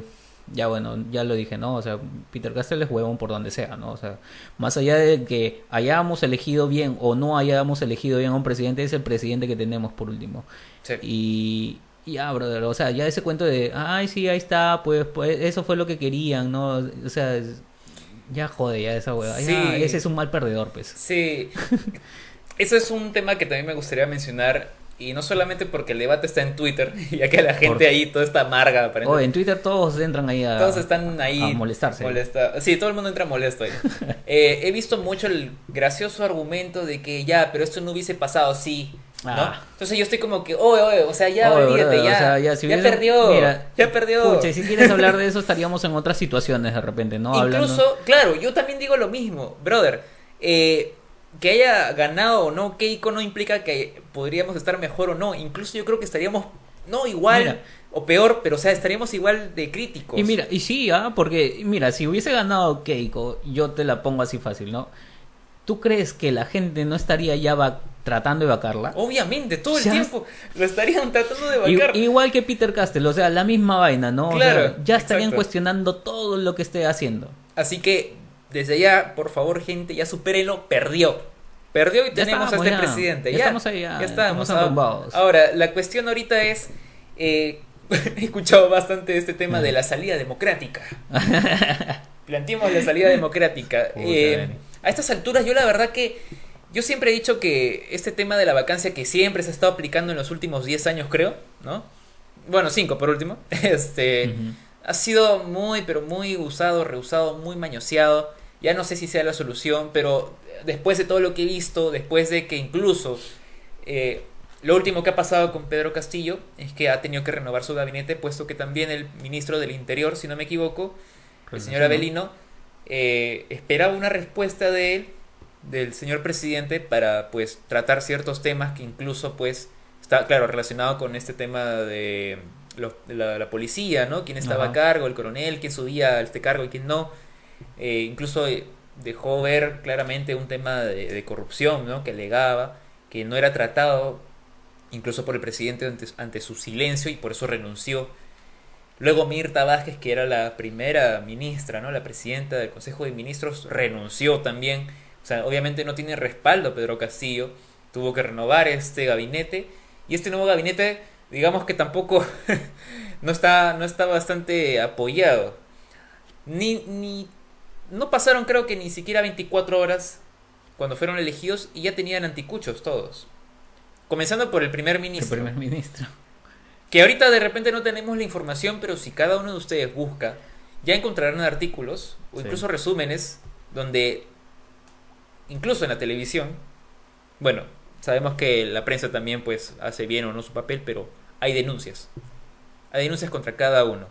ya bueno, ya lo dije, ¿no? O sea, Peter Castell es huevón por donde sea, ¿no? O sea, más allá de que hayamos elegido bien o no hayamos elegido bien a un presidente, es el presidente que tenemos por último. Sí. Y ya, brother, o sea, ya ese cuento de, ay, sí, ahí está, pues, pues eso fue lo que querían, ¿no? O sea, ya jode, ya esa hueva. Sí. Ese es un mal perdedor, pues. Sí. <laughs> Eso es un tema que también me gustaría mencionar. Y no solamente porque el debate está en Twitter, <laughs> ya que la gente Por- ahí toda está amarga, Oh, en Twitter todos entran ahí a, Todos están ahí. a molestarse. molesta- Sí, todo el mundo entra molesto ahí. <laughs> Eh, he visto mucho el gracioso argumento de que ya, pero esto no hubiese pasado así. ¿no? Ah. Entonces yo estoy como que, oye, oye, o sea, ya, Oye, olvídate, ya. o sea, ya, si ya hubiese- perdió. mira, ya perdió. Pucha, y si quieres hablar de eso, <laughs> estaríamos en otras situaciones de repente, ¿no? Incluso, Hablando- claro, yo también digo lo mismo, brother. Eh, que haya ganado o no Keiko no implica que podríamos estar mejor o no. Incluso yo creo que estaríamos, no igual Mira. o peor, pero o sea, estaríamos igual de críticos. Y mira, y sí, ah, porque, mira, si hubiese ganado Keiko, yo te la pongo así fácil, ¿no? ¿Tú crees que la gente no estaría ya va- tratando de vacarla? Obviamente, todo el Ya- tiempo lo estarían tratando de vacar. igual que Peter Castell, o sea, la misma vaina, ¿no? O Claro, sea, ya estarían exacto. cuestionando todo lo que esté haciendo. Así que, desde ya, por favor, gente, ya supérenlo, perdió. Perdió y Ya tenemos a este ya. presidente. Ya Ya, estamos ahí, ya, estamos. estamos arrumbados. Ahora, la cuestión ahorita es. eh, <laughs> he escuchado bastante este tema de la salida democrática. <laughs> Planteemos la salida democrática. Eh, a estas alturas, yo la verdad que yo siempre he dicho que este tema de la vacancia que siempre se ha estado aplicando en los últimos 10 años, creo, ¿no? Bueno, 5 por último. <laughs> Este ha sido muy, pero muy usado, reusado, muy mañoseado. Ya no sé si sea la solución, pero después de todo lo que he visto, después de que incluso eh, lo último que ha pasado con Pedro Castillo es que ha tenido que renovar su gabinete, puesto que también el ministro del Interior, si no me equivoco, el señor Renunció, ¿no? Avelino, eh, esperaba una respuesta de él, del señor presidente, para pues tratar ciertos temas que incluso pues está, claro, relacionado con este tema de, de la, la policía, ¿no? Quién estaba Ajá. a cargo, el coronel, quién subía a este cargo y quién no. Eh, incluso eh, dejó ver claramente un tema de, corrupción, ¿no? Que alegaba que no era tratado incluso por el presidente ante, ante su silencio y por eso renunció. Luego Mirta Vázquez, que era la primera ministra, ¿no? La presidenta del Consejo de Ministros, renunció también. O sea, obviamente no tiene respaldo Pedro Castillo. Tuvo que renovar este gabinete. Y este nuevo gabinete, digamos que tampoco <laughs> no está, no está bastante apoyado. Ni, ni, no pasaron creo que ni siquiera 24 horas cuando fueron elegidos y ya tenían anticuchos todos. Comenzando por el primer El ministro. primer ministro. Que ahorita de repente no tenemos la información, pero si cada uno de ustedes busca, ya encontrarán artículos o Sí. incluso resúmenes donde, incluso en la televisión, bueno, sabemos que la prensa también pues hace bien o no su papel, pero hay denuncias. Hay denuncias contra cada uno.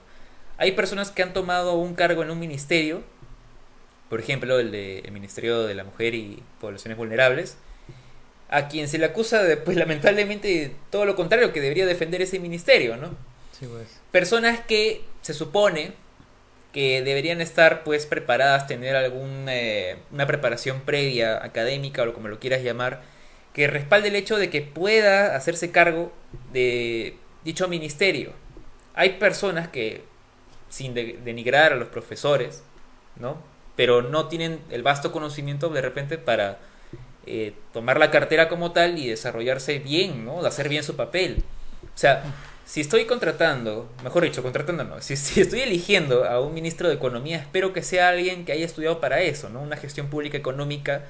Hay personas que han tomado un cargo en un ministerio, por ejemplo el del Ministerio de la Mujer y Poblaciones Vulnerables, a quien se le acusa de, pues <laughs> lamentablemente, todo lo contrario, que debería defender ese ministerio, ¿no? Sí, pues. Personas que se supone que deberían estar pues preparadas, tener alguna una preparación previa, académica o como lo quieras llamar, que respalde el hecho de que pueda hacerse cargo de dicho ministerio. Hay personas que, sin de- denigrar a los profesores, ¿no? Pero no tienen el vasto conocimiento de repente para eh, tomar la cartera como tal y desarrollarse bien, ¿no? Hacer bien su papel. O sea, si estoy contratando, mejor dicho, contratando no, si, si estoy eligiendo a un ministro de Economía, espero que sea alguien que haya estudiado para eso, ¿no? Una gestión pública económica.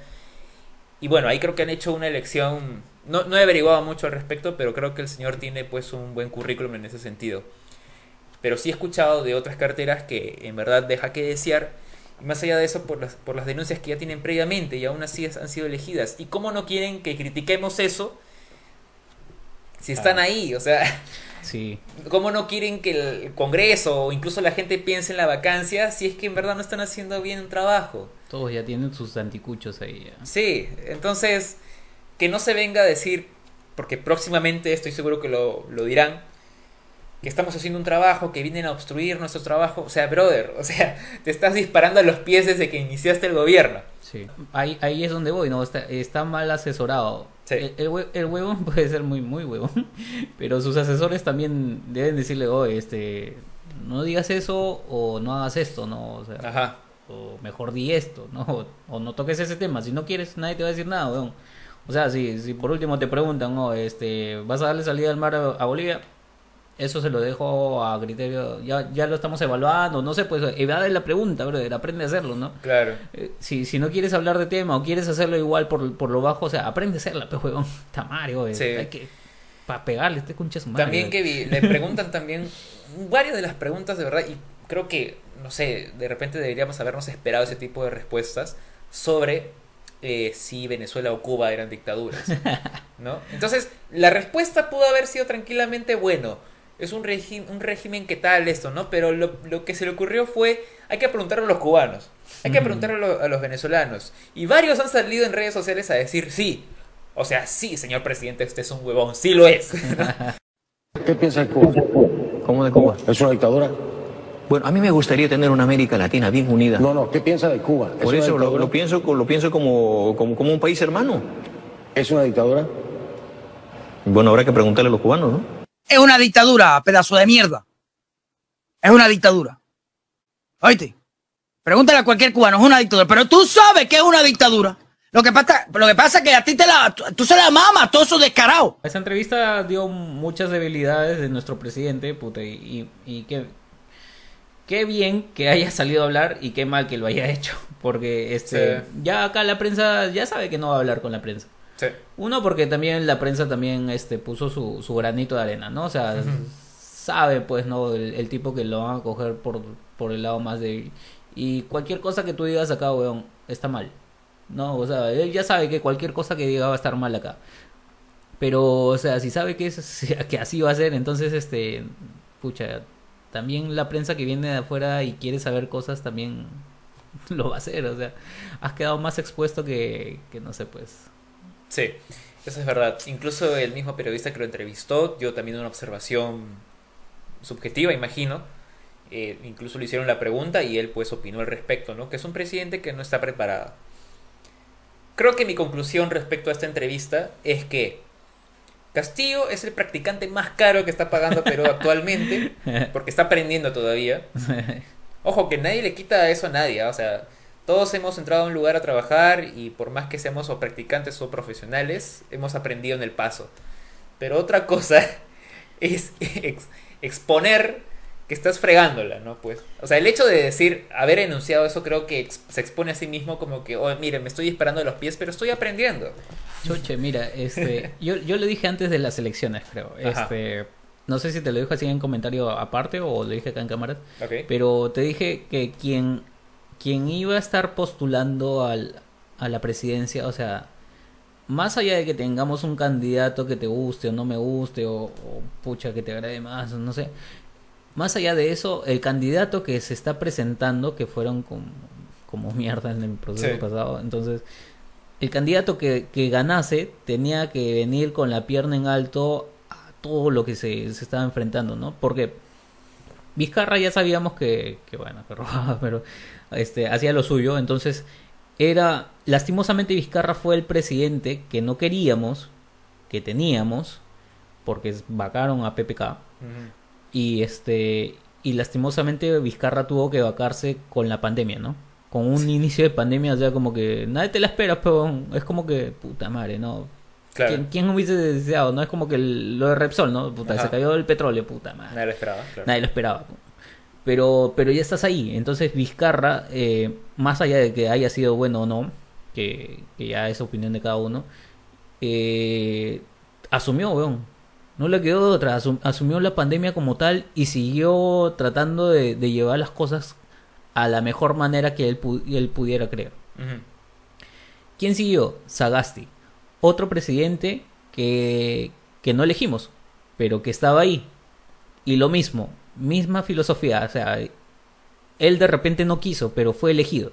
Y bueno, ahí creo que han hecho una elección, no, no he averiguado mucho al respecto, pero creo que el señor tiene pues un buen currículum en ese sentido. Pero sí he escuchado de otras carteras que en verdad deja que desear. Más allá de eso, por las, por las denuncias que ya tienen previamente y aún así han sido elegidas. ¿Y cómo no quieren que critiquemos eso si están Ah. ahí? O sea, Sí. ¿Cómo no quieren que el Congreso o incluso la gente piense en la vacancia si es que en verdad no están haciendo bien un trabajo? Todos ya tienen sus anticuchos ahí. ya. Sí, entonces que no se venga a decir, porque próximamente estoy seguro que lo, lo dirán, que estamos haciendo un trabajo, que vienen a obstruir nuestro trabajo. O sea, brother, o sea, <laughs> te estás disparando a los pies desde que iniciaste el gobierno. Sí. Ahí, ahí es donde voy, ¿no? Está, está mal asesorado. Sí. El, el, hue- el huevón <laughs> puede ser muy, muy huevón. <laughs> Pero sus asesores también deben decirle, oye, este, no digas eso o no hagas esto, ¿no? O sea, Ajá. o mejor di esto, ¿no? O, o no toques ese tema. Si no quieres, nadie te va a decir nada, weón. O sea, si, si por último te preguntan, ¿no? Este, ¿vas a darle salida al mar a, a Bolivia? Eso se lo dejo a criterio, ya, ya lo estamos evaluando, no sé, pues evade la pregunta, brother, aprende a hacerlo, ¿no? Claro. Eh, Si, si no quieres hablar de tema o quieres hacerlo igual por, por lo bajo, o sea, aprende a hacerla, pues, huevón. <laughs> Está Mario, güey. Sí. Hay que. Para pegarle, este concha su madre. También que vi- le preguntan también varias de las preguntas de verdad y creo que, no sé, de repente deberíamos habernos esperado ese tipo de respuestas sobre eh, si Venezuela o Cuba eran dictaduras, ¿no? <laughs> Entonces, la respuesta pudo haber sido tranquilamente, bueno, es un, un régimen que tal esto, ¿no? Pero lo, lo que se le ocurrió fue, hay que preguntarle a los cubanos, hay que preguntarle a, lo- a los venezolanos. Y varios han salido en redes sociales a decir, sí, o sea, sí, señor presidente, usted es un huevón, sí lo es. <laughs> ¿Qué piensa de Cuba? ¿Cómo de Cuba? ¿Es una dictadura? Bueno, a mí me gustaría tener una América Latina bien unida. No, no, ¿qué piensa de Cuba? ¿Es Por eso lo pienso, lo pienso como, como, como un país hermano. ¿Es una dictadura? Bueno, habrá que preguntarle a los cubanos, ¿no? Es una dictadura, pedazo de mierda. Es una dictadura. Oíste, pregúntale a cualquier cubano, es una dictadura. Pero tú sabes que es una dictadura. Lo que pasa, lo que pasa es que a ti te la, tú, tú se la mamas, todo eso descarado. Esa entrevista dio muchas debilidades de nuestro presidente, puta, y, y, y qué, qué bien que haya salido a hablar y qué mal que lo haya <laughs> hecho. Porque este, Sí. ya acá la prensa ya sabe que no va a hablar con la prensa. Sí. Uno, porque también la prensa también este, puso su, su granito de arena, ¿no? O sea, sabe pues, ¿no? El, el tipo que lo van a coger por, por el lado más débil. Y cualquier cosa que tú digas acá, weón, está mal. No, o sea, él ya sabe que cualquier cosa que diga va a estar mal acá. Pero, o sea, si sabe que, es, <laughs> que así va a ser, entonces, este, pucha, también la prensa que viene de afuera y quiere saber cosas también <laughs> lo va a hacer. O sea, has quedado más expuesto que, que no sé, pues. Sí, eso es verdad. Incluso el mismo periodista que lo entrevistó dio también una observación subjetiva, imagino. Eh, incluso le hicieron la pregunta y él pues opinó al respecto, ¿no? Que es un presidente que no está preparado. Creo que mi conclusión respecto a esta entrevista es que Castillo es el practicante más caro que está pagando Perú <laughs> actualmente, porque está aprendiendo todavía. <laughs> Ojo, que nadie le quita eso a nadie, ¿ah? o sea, todos hemos entrado a un lugar a trabajar y por más que seamos o practicantes o profesionales, hemos aprendido en el paso. Pero otra cosa <laughs> es ex- exponer que estás fregándola, ¿no? Pues, o sea, el hecho de decir, haber enunciado eso creo que ex- se expone a sí mismo como que, oh, mire, me estoy disparando de los pies, pero estoy aprendiendo. Choche, mira, este, yo, yo lo dije antes de las elecciones, creo. Ajá. Este, no sé si te lo dijo así en comentario aparte o lo dije acá en cámara, ¿Ok? pero te dije que quien, quien iba a estar postulando al, a la presidencia, o sea, más allá de que tengamos un candidato que te guste o no me guste, o, o pucha que te agrade más, no sé, más allá de eso, el candidato que se está presentando, que fueron como, como mierda en el proceso Sí. pasado, entonces, el candidato que, que ganase tenía que venir con la pierna en alto a todo lo que se, se estaba enfrentando, ¿no? Porque Vizcarra ya sabíamos que, que bueno, que <laughs> robaba, pero este, hacía lo suyo, entonces era, lastimosamente Vizcarra fue el presidente que no queríamos, que teníamos, porque vacaron a PPK, y este, y lastimosamente Vizcarra tuvo que vacarse con la pandemia, ¿no? Con un inicio de pandemia, o sea, como que nadie te la espera, pero es como que, puta madre, ¿no? Claro, ¿Quién, quién hubiese deseado? No es como que el- lo de Repsol, ¿no? Puta, Ajá. se cayó el petróleo, puta madre. nadie lo esperaba, claro. Nadie lo esperaba. Pero, pero ya estás ahí. Entonces Vizcarra, eh, más allá de que haya sido bueno o no, que, que ya es opinión de cada uno, eh, asumió, weón. No le quedó de otra. Asum- asumió la pandemia como tal y siguió tratando de, de llevar las cosas a la mejor manera que él, pu- él pudiera creer. ¿Quién siguió? Sagasti. Otro presidente que, que no elegimos, pero que estaba ahí. Y lo mismo, misma filosofía. O sea, él de repente no quiso, pero fue elegido.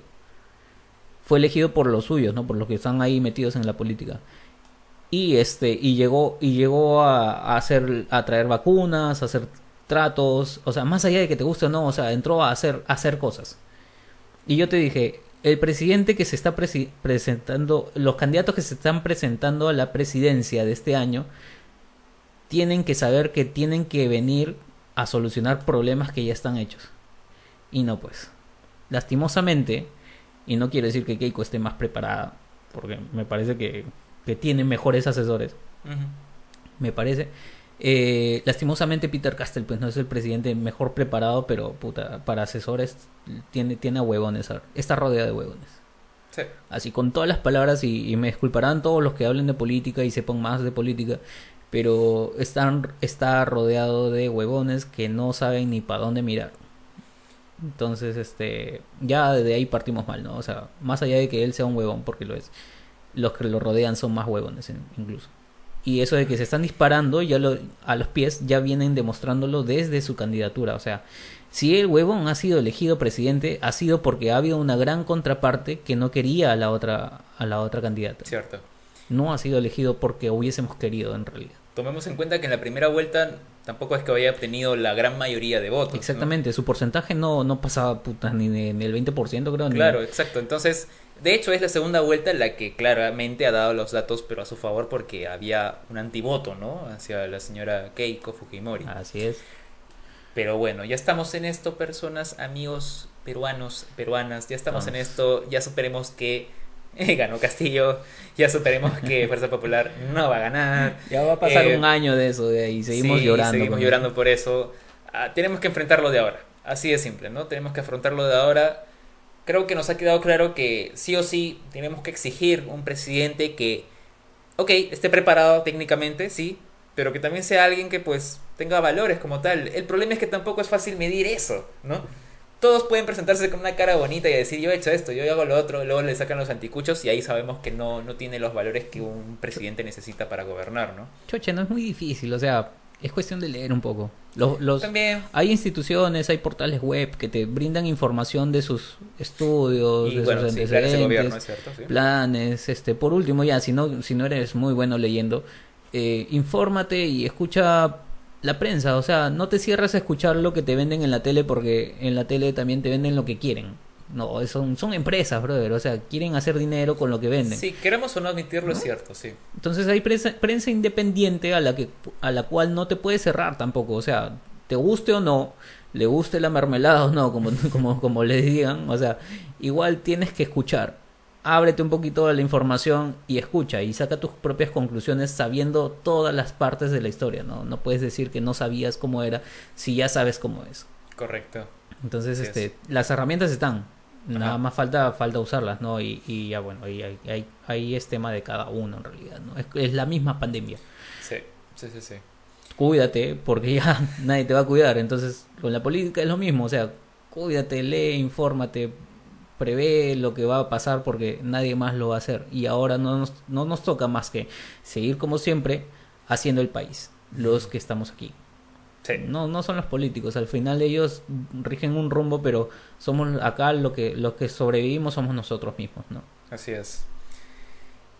Fue elegido por los suyos, ¿no? Por los que están ahí metidos en la política. Y este, y llegó, y llegó a, hacer, a traer vacunas, a hacer tratos, o sea, más allá de que te guste o no, o sea, entró a hacer, a hacer cosas. Y yo te dije, el presidente que se está presentando, los candidatos que se están presentando a la presidencia de este año, tienen que saber que tienen que venir a solucionar problemas que ya están hechos. Y no pues. Lastimosamente, y no quiero decir que Keiko esté más preparada, porque me parece que, que tiene mejores asesores, me parece. Eh, lastimosamente Peter Castell pues no es el presidente mejor preparado, pero puta, para asesores tiene, tiene a huevones, está rodeado de huevones. Sí. Así con todas las palabras y, y me disculparán todos los que hablen de política y sepan más de política, pero están, está rodeado de huevones que no saben ni para dónde mirar. Entonces, este, ya de ahí partimos mal, ¿no? O sea, más allá de que él sea un huevón, porque lo es, los que lo rodean son más huevones incluso. Y eso de que se están disparando ya lo, a los pies ya vienen demostrándolo desde su candidatura. O sea, si el huevón ha sido elegido presidente, ha sido porque ha habido una gran contraparte que no quería a la otra, a la otra candidata. Cierto. No ha sido elegido porque hubiésemos querido en realidad. Tomemos en cuenta que en la primera vuelta tampoco es que haya obtenido la gran mayoría de votos. ¿no? Exactamente, su porcentaje no, no pasaba puta, ni, de- ni el 20%, creo. ni- Claro, exacto. Entonces, de hecho, es la segunda vuelta en la que claramente ha dado los datos, pero a su favor, porque había un antivoto, ¿no? Hacia la señora Keiko Fujimori. Así es. Pero bueno, ya estamos en esto, personas, amigos peruanos, peruanas, ya estamos en esto, ya superemos que <laughs> eh, ganó Castillo, ya superemos que Fuerza Popular no va a ganar. Ya va a pasar Eh, un año de eso, de ahí seguimos Sí, llorando. Seguimos llorando por eso. Ah, tenemos que enfrentarlo de ahora. Así de simple, ¿no? Tenemos que afrontarlo de ahora. creo que nos ha quedado claro que sí o sí tenemos que exigir un presidente que, ok, esté preparado técnicamente, sí, pero que también sea alguien que pues tenga valores como tal. El problema es que tampoco es fácil medir eso, ¿no? Todos pueden presentarse con una cara bonita y decir yo he hecho esto, yo hago lo otro, luego le sacan los anticuchos y ahí sabemos que no, no tiene los valores que un presidente necesita para gobernar, ¿no? Choche, no es muy difícil, o sea, es cuestión de leer un poco. Los, los, También. Hay instituciones, hay portales web que te brindan información de sus estudios, Y de bueno, sus sí, gobierno, es cierto, sí. planes, este, por último ya, si no, si no eres muy bueno leyendo, eh, infórmate y escucha la prensa, o sea, no te cierres a escuchar lo que te venden en la tele porque en la tele también te venden lo que quieren. No, son, son empresas, brother, o sea, quieren hacer dinero con lo que venden. Sí, queremos o no admitirlo, es cierto, sí. Entonces hay prensa, prensa independiente a la que a la cual no te puedes cerrar tampoco, o sea, te guste o no, le guste la mermelada o no, como <laughs> como como le digan, o sea, igual tienes que escuchar. Ábrete un poquito a la información y escucha y saca tus propias conclusiones sabiendo todas las partes de la historia, ¿no? No puedes decir que no sabías cómo era si ya sabes cómo es. Correcto. Entonces, Así este, es. las herramientas están, nada Ajá. más falta falta usarlas, ¿no? Y, y ya bueno, ahí, ahí, ahí- ahí es tema de cada uno en realidad, ¿no? Es, es la misma pandemia. Sí, sí, sí, sí. Cuídate, porque ya <laughs> nadie te va a cuidar. Entonces, con la política es lo mismo, o sea, cuídate, lee, infórmate, prevé lo que va a pasar porque nadie más lo va a hacer. Y ahora no nos, no nos toca más que seguir como siempre haciendo el país, los que estamos aquí. Sí. No, no son los políticos, al final ellos rigen un rumbo, pero somos acá lo que, los que sobrevivimos somos nosotros mismos, ¿no? Así es.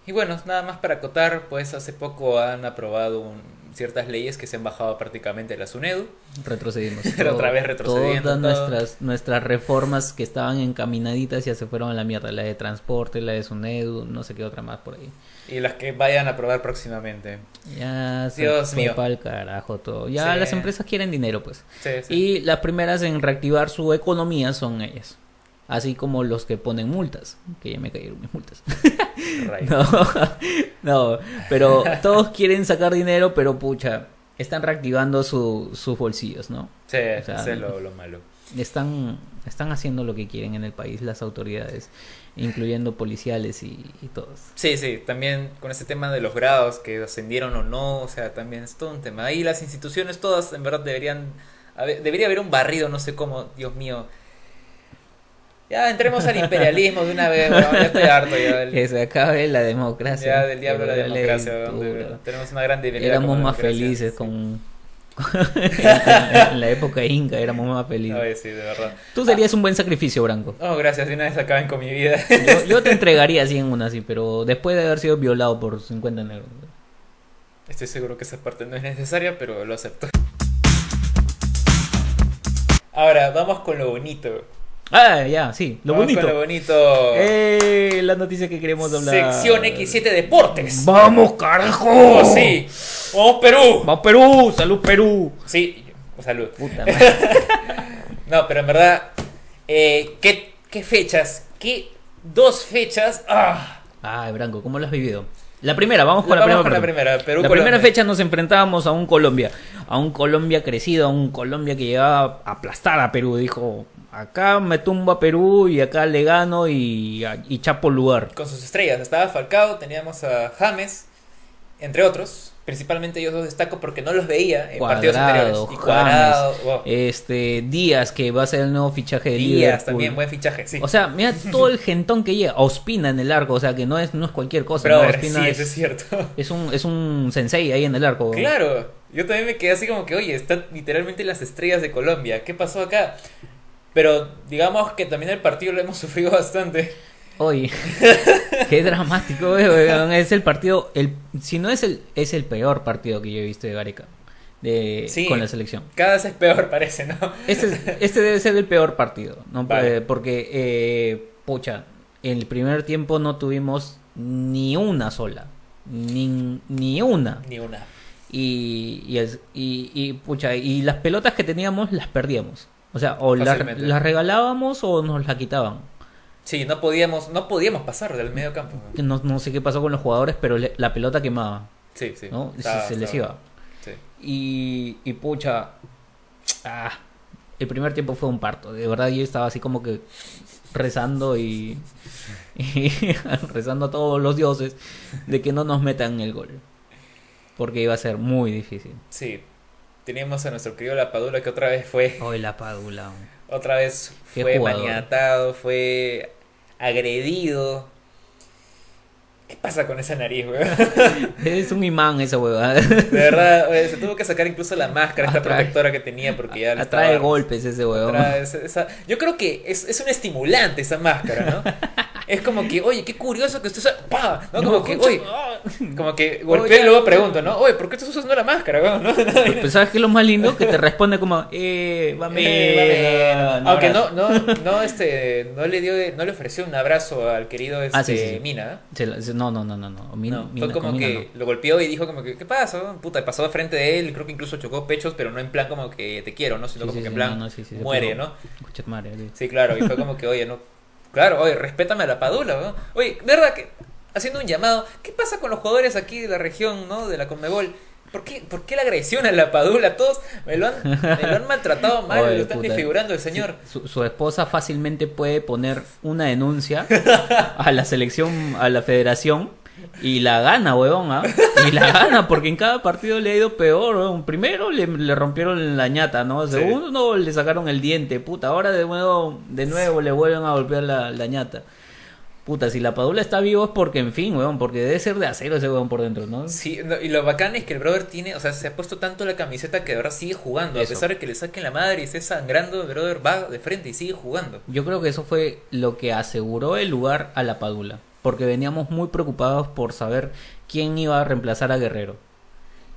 Y bueno, nada más para acotar, pues hace poco han aprobado un- ciertas leyes que se han bajado prácticamente de la SUNEDU. Retrocedimos. Pero <laughs> otra vez retrocediendo, Todas todo. nuestras, nuestras reformas que estaban encaminaditas ya se fueron a la mierda. La de transporte, la de SUNEDU, no sé qué otra más por ahí. Y las que vayan a aprobar próximamente. Ya se Dios fue mío. pa'l carajo todo. Ya Sí. las empresas quieren dinero, pues. Sí, sí. Y las primeras en reactivar su economía son ellas. Así como los que ponen multas. Que ya me cayeron mis multas. <laughs> No, no, pero todos quieren sacar dinero, pero pucha, están reactivando su, sus bolsillos, ¿no? Sí, O sea, es lo, lo malo. Están, están haciendo lo que quieren en el país las autoridades, incluyendo policiales y, y todos. Sí, sí, también con ese tema de los grados que ascendieron o no, o sea, también es todo un tema. Ahí las instituciones todas en verdad deberían, haber- debería haber un barrido, no sé cómo, Dios mío. Ya entremos al imperialismo de una vez, weón, ya estoy harto ya del, <laughs> Que se acabe la democracia. ya del diablo la democracia, weón, de duro. verdad. tenemos una gran debilidad. Éramos más felices con... <laughs> en la época inca éramos más felices. Ay, sí, de verdad. Tú serías un buen sacrificio, Branco. Oh, gracias, de una vez acaben con mi vida. Yo, yo <laughs> te entregaría así en una así, pero después de haber sido violado por 50 negros. Estoy seguro que esa parte no es necesaria, pero lo acepto. Ahora, vamos con lo bonito. Ah, ya, sí, lo Vamos bonito. Con lo bonito. ¡Eh! La noticia que queremos hablar. Sección X7 Deportes. ¡Vamos, carajo! ¡Oh, sí! ¡Vamos, Perú! ¡Vamos, Perú! ¡Salud, Perú! Sí, salud. Puta <laughs> madre. No, pero en verdad, eh, ¿qué, qué fechas? ¿Qué dos fechas? ¡Ah! Ay, Branco, ¿cómo lo has vivido? La primera, vamos con la Vamos primera. con la primera, Perú, la Colombia. primera fecha nos enfrentábamos a un Colombia, a un Colombia crecido, a un Colombia que llegaba a aplastar a Perú. Dijo, acá me tumbo a Perú y acá le gano y, y chapo lugar. Con sus estrellas. Estaba Falcao, teníamos a James, entre otros. Principalmente ellos dos destaco porque no los veía en partidos anteriores. Y Cuadrado, wow. este Díaz, que va a ser el nuevo fichaje de Díaz Liverpool. también, buen fichaje, sí. O sea, mira todo el gentón que llega. Ospina en el arco, o sea, que no es, no es cualquier cosa. pero sí, es, eso es cierto. <laughs> es un, es un sensei ahí en el arco. Claro, yo también me quedé así como que, oye, están literalmente las estrellas de Colombia. ¿Qué pasó acá? Pero digamos que también el partido lo hemos <laughs> sufrido bastante. Oye, <laughs> qué dramático, eh, weón. Es el partido, el, si no es el, es el peor partido que yo he visto de Gareca de, Sí. con la selección. Cada vez es peor, parece, ¿no? Este, es- este debe ser el peor partido, ¿no? <laughs> Vale. Eh, Porque, eh, pucha, en el primer tiempo no tuvimos ni una sola. Ni, ni una. Ni una. Y, y, el- y, y, pucha, y las pelotas que teníamos las perdíamos. O sea, o las, las regalábamos o nos las quitaban. Sí, no podíamos, no podíamos pasar del medio campo. No, no sé qué pasó con los jugadores, pero le- la pelota quemaba, Sí, sí. ¿no? Se- Estaba- se, les iba. Sí. Y, y pucha, ah, el primer tiempo fue un parto. De verdad yo estaba así como que rezando y, y <laughs> rezando a todos los dioses de que no nos metan el gol. Porque iba a ser muy difícil. Sí. Teníamos a nuestro querido La Padula que otra vez fue. Hoy la Padula. Otra vez fue maniatado, fue agredido. ¿Qué pasa con esa nariz, weón? <laughs> Es un imán esa huevada. De verdad, se tuvo que sacar incluso la máscara, esta Atrae- protectora que tenía, porque ya Atrae estaba- golpes ese huevón. esa- Yo creo que es, es un estimulante esa máscara, ¿no? <laughs> Es como que, oye, qué curioso que estés. ¡Pah! ¿no? Como No, que, oye, como que golpeo y luego pregunto, ¿no? Oye, ¿por qué estás usando la máscara? ¿No? Pero ¿sabes qué es lo más lindo? Que te responde como, eh, va bien. Aunque no, no, no, este, no le dio, no le ofreció un abrazo al querido este Ah, sí, sí. Mina. No, no, no, no, no. Mina- fue como Mina que lo golpeó y dijo como que, ¿qué pasa? Puta, pasó de frente de él, creo que incluso chocó pechos, pero no en plan como que te quiero, ¿no? Sino Sí, como que en plan muere, ¿no? Madre. Sí, claro, y fue como que, oye, no, claro, oye, respétame a la padula, ¿no? Oye, ¿verdad que, haciendo un llamado, ¿qué pasa con los jugadores aquí de la región, ¿no? De la Conmebol. ¿Por qué, ¿Por qué la agresión a la padula? Todos me lo han, me lo han maltratado <laughs> mal, Oye, lo están puta. desfigurando el señor. Su, su esposa fácilmente puede poner una denuncia a la selección, a la federación y la gana, huevón, ¿ah? Y la gana porque en cada partido le ha ido peor, huevón. Primero le, le rompieron la ñata, ¿no? Sí. Segundo le sacaron el diente, puta. Ahora de nuevo, de nuevo le vuelven a golpear la, la ñata. Puta, si la padula está vivo es porque, en fin, huevón, porque debe ser de acero ese huevón por dentro, ¿no? Sí, no, y lo bacán es que el brother tiene, o sea, se ha puesto tanto la camiseta que de verdad sigue jugando. Eso. A pesar de que le saquen la madre y esté sangrando, el brother va de frente y sigue jugando. Yo creo que eso fue lo que aseguró el lugar a la Padula, porque veníamos muy preocupados por saber quién iba a reemplazar a Guerrero.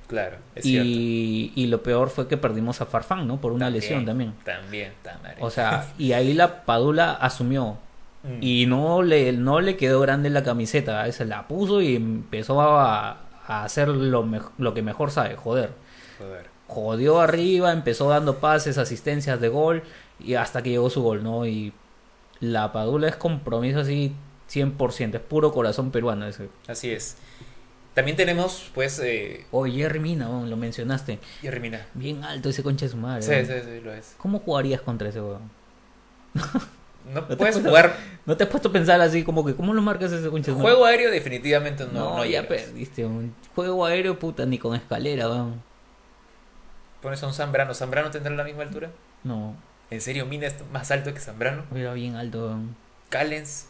Claro, es cierto. Y, lo peor fue que perdimos a Farfán, ¿no? Por una lesión también. También, también. O sea, y ahí la Padula asumió. Mm. Y no le, no le quedó grande la camiseta, se la puso y empezó a, a hacer lo, lo que mejor sabe, joder. Joder. Jodió arriba, empezó dando pases, asistencias de gol y hasta que llegó su gol, ¿no? Y la Padula es compromiso así 100%, es puro corazón peruano ese. Así es. También tenemos, pues, eh, Oye, Jerry Mina, lo mencionaste. Jerry Mina. Bien alto ese concha de su madre. Sí, sí, sí, lo es. ¿Cómo jugarías contra ese weón? <laughs> No <laughs> puedes jugar. ¿No te has puesto a pensar así como que cómo lo marcas ese concha de su madre? Juego aéreo, definitivamente no. No, no ya perdiste, un juego aéreo puta ni con escalera, weón. Pones a un Zambrano. ¿Zambrano tendrá la misma altura? No, ¿En serio, Mina es más alto que Zambrano? era bien alto, weón. Callens.